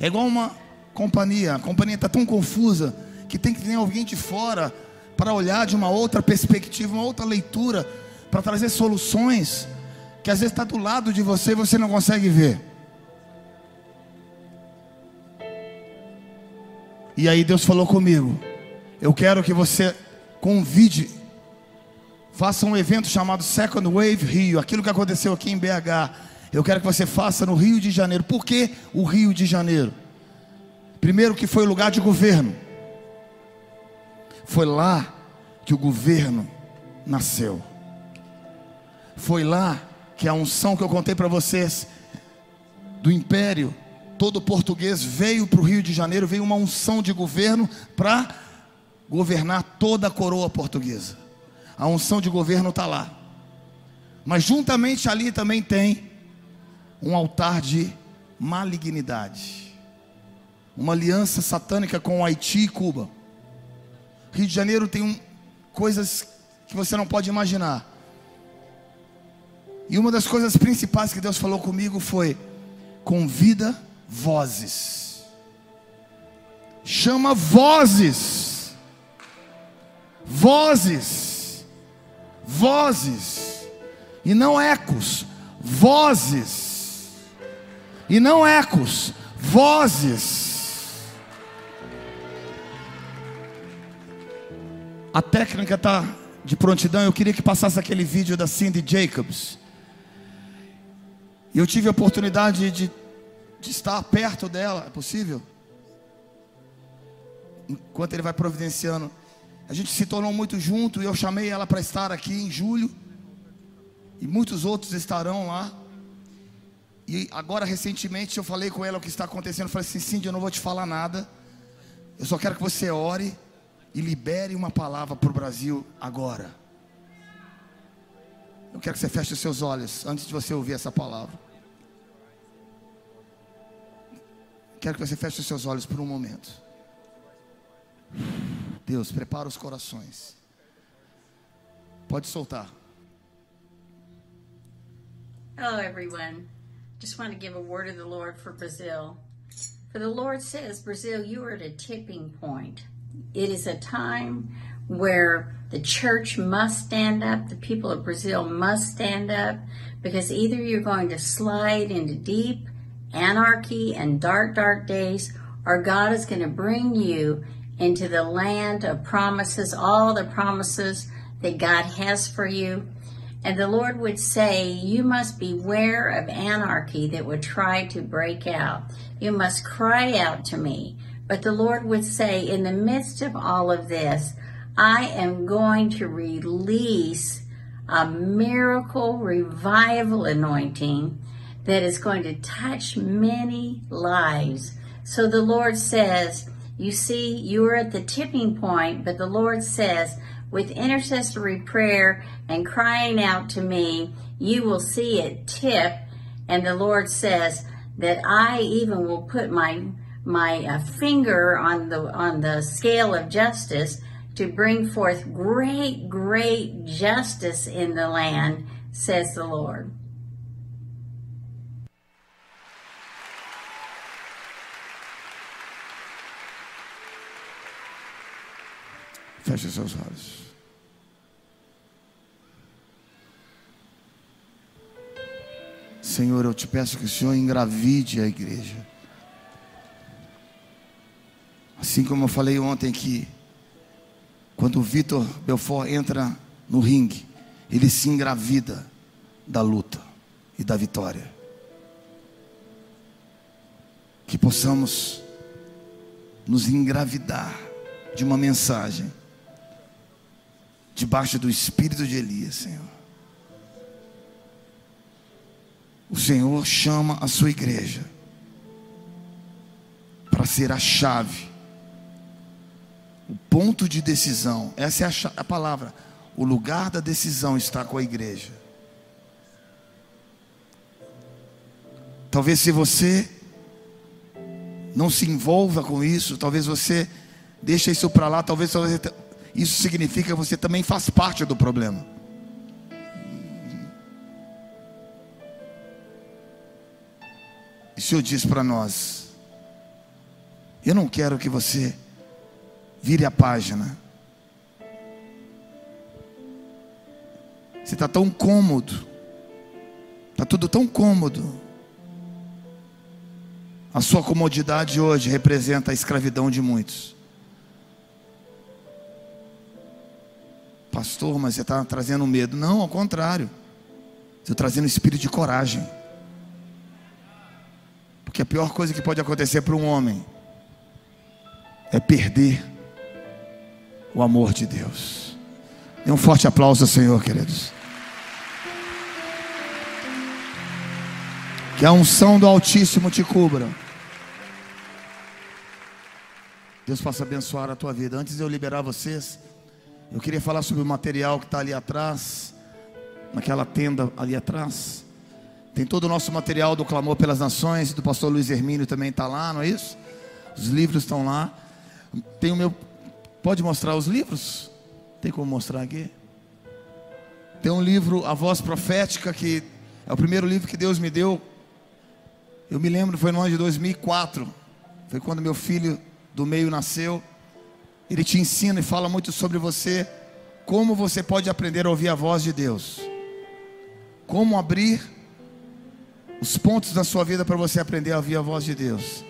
É igual uma companhia, a companhia está tão confusa que tem que ter alguém de fora para olhar de uma outra perspectiva, uma outra leitura, para trazer soluções que às vezes está do lado de você e você não consegue ver. E aí Deus falou comigo: Eu quero que você convide, faça um evento chamado Second Wave Rio, aquilo que aconteceu aqui em BH. Eu quero que você faça no Rio de Janeiro. Por que o Rio de Janeiro? Primeiro, que foi o lugar de governo. Foi lá que o governo nasceu. Foi lá que a unção que eu contei para vocês do império todo português veio para o Rio de Janeiro, veio uma unção de governo para governar toda a coroa portuguesa. A unção de governo está lá. Mas juntamente ali também tem um altar de malignidade. Uma aliança satânica com o Haiti e Cuba. Rio de Janeiro tem um, coisas que você não pode imaginar. E uma das coisas principais que Deus falou comigo foi: convida vozes. Chama vozes. Vozes. Vozes. E não ecos. Vozes. E não ecos. Vozes. A técnica está de prontidão, eu queria que passasse aquele vídeo da Cindy Jacobs. Eu tive a oportunidade de, de estar perto dela, é possível? Enquanto ele vai providenciando. A gente se tornou muito junto e eu chamei ela para estar aqui em julho. E muitos outros estarão lá. E agora, recentemente, eu falei com ela o que está acontecendo. Eu falei assim: Cindy, eu não vou te falar nada. Eu só quero que você ore e libere uma palavra para o Brasil agora. Eu quero que você feche os seus olhos antes de você ouvir essa palavra. Quero que você feche os seus olhos por um momento. Deus, prepara os corações. Pode soltar. Hello, everyone. Just want to give a word of the Lord for Brazil. For the Lord says, Brazil, you are at a tipping point. It is a time where the church must stand up, the people of Brazil must stand up, because either you're going to slide into deep anarchy and dark, dark days, or God is going to bring you into the land of promises, all the promises that God has for you. And the Lord would say, You must beware of anarchy that would try to break out. You must cry out to me. But the Lord would say, In the midst of all of this, I am going to release a miracle revival anointing that is going to touch many lives. So the Lord says, You see, you are at the tipping point, but the Lord says, with intercessory prayer and crying out to me, you will see it tip. And the Lord says that I even will put my my uh, finger on the on the scale of justice to bring forth great great justice in the land, says the Lord. Feche seus olhos. Senhor, eu te peço que o Senhor engravide a igreja. Assim como eu falei ontem que quando o Vitor Belfort entra no ringue, ele se engravida da luta e da vitória. Que possamos nos engravidar de uma mensagem debaixo do espírito de Elias, Senhor. O Senhor chama a sua igreja para ser a chave, o ponto de decisão. Essa é a, a palavra. O lugar da decisão está com a igreja. Talvez se você não se envolva com isso, talvez você deixe isso para lá, talvez isso significa que você também faz parte do problema. E o Senhor diz para nós: Eu não quero que você vire a página. Você está tão cômodo, está tudo tão cômodo. A sua comodidade hoje representa a escravidão de muitos. Pastor, mas você está trazendo medo. Não, ao contrário. Estou trazendo espírito de coragem. Porque a pior coisa que pode acontecer para um homem é perder o amor de Deus. Dê um forte aplauso ao Senhor, queridos. Que a unção do Altíssimo te cubra. Deus possa abençoar a tua vida. Antes de eu liberar vocês, eu queria falar sobre o material que está ali atrás, naquela tenda ali atrás. Tem todo o nosso material do Clamor pelas Nações, do pastor Luiz Hermínio também está lá, não é isso? Os livros estão lá. Tem o meu. Pode mostrar os livros? Tem como mostrar aqui? Tem um livro, A Voz Profética, que é o primeiro livro que Deus me deu. Eu me lembro, foi no ano de 2004. Foi quando meu filho do meio nasceu. Ele te ensina e fala muito sobre você, como você pode aprender a ouvir a voz de Deus. Como abrir os pontos da sua vida para você aprender a ouvir a voz de Deus.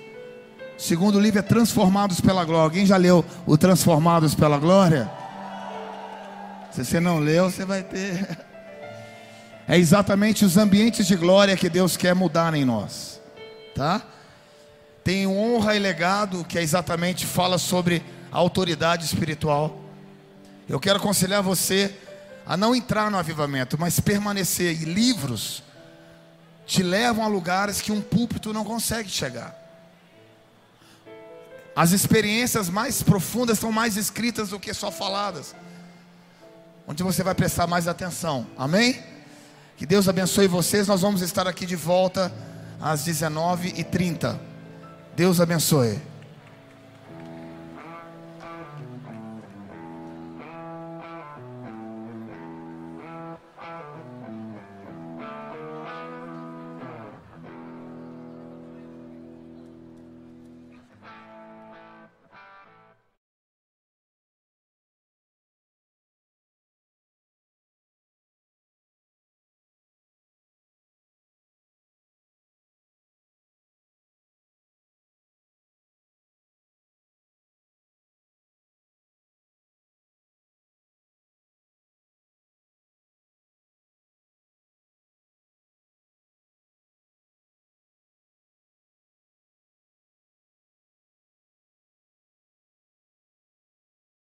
Segundo livro é Transformados pela Glória. Alguém já leu o Transformados pela Glória? Se você não leu, você vai ter. É exatamente os ambientes de glória que Deus quer mudar em nós, tá? Tem honra e legado que é exatamente fala sobre autoridade espiritual. Eu quero aconselhar você a não entrar no avivamento, mas permanecer. E livros te levam a lugares que um púlpito não consegue chegar. As experiências mais profundas são mais escritas do que só faladas. Onde você vai prestar mais atenção. Amém? Que Deus abençoe vocês. Nós vamos estar aqui de volta às 19h30. Deus abençoe.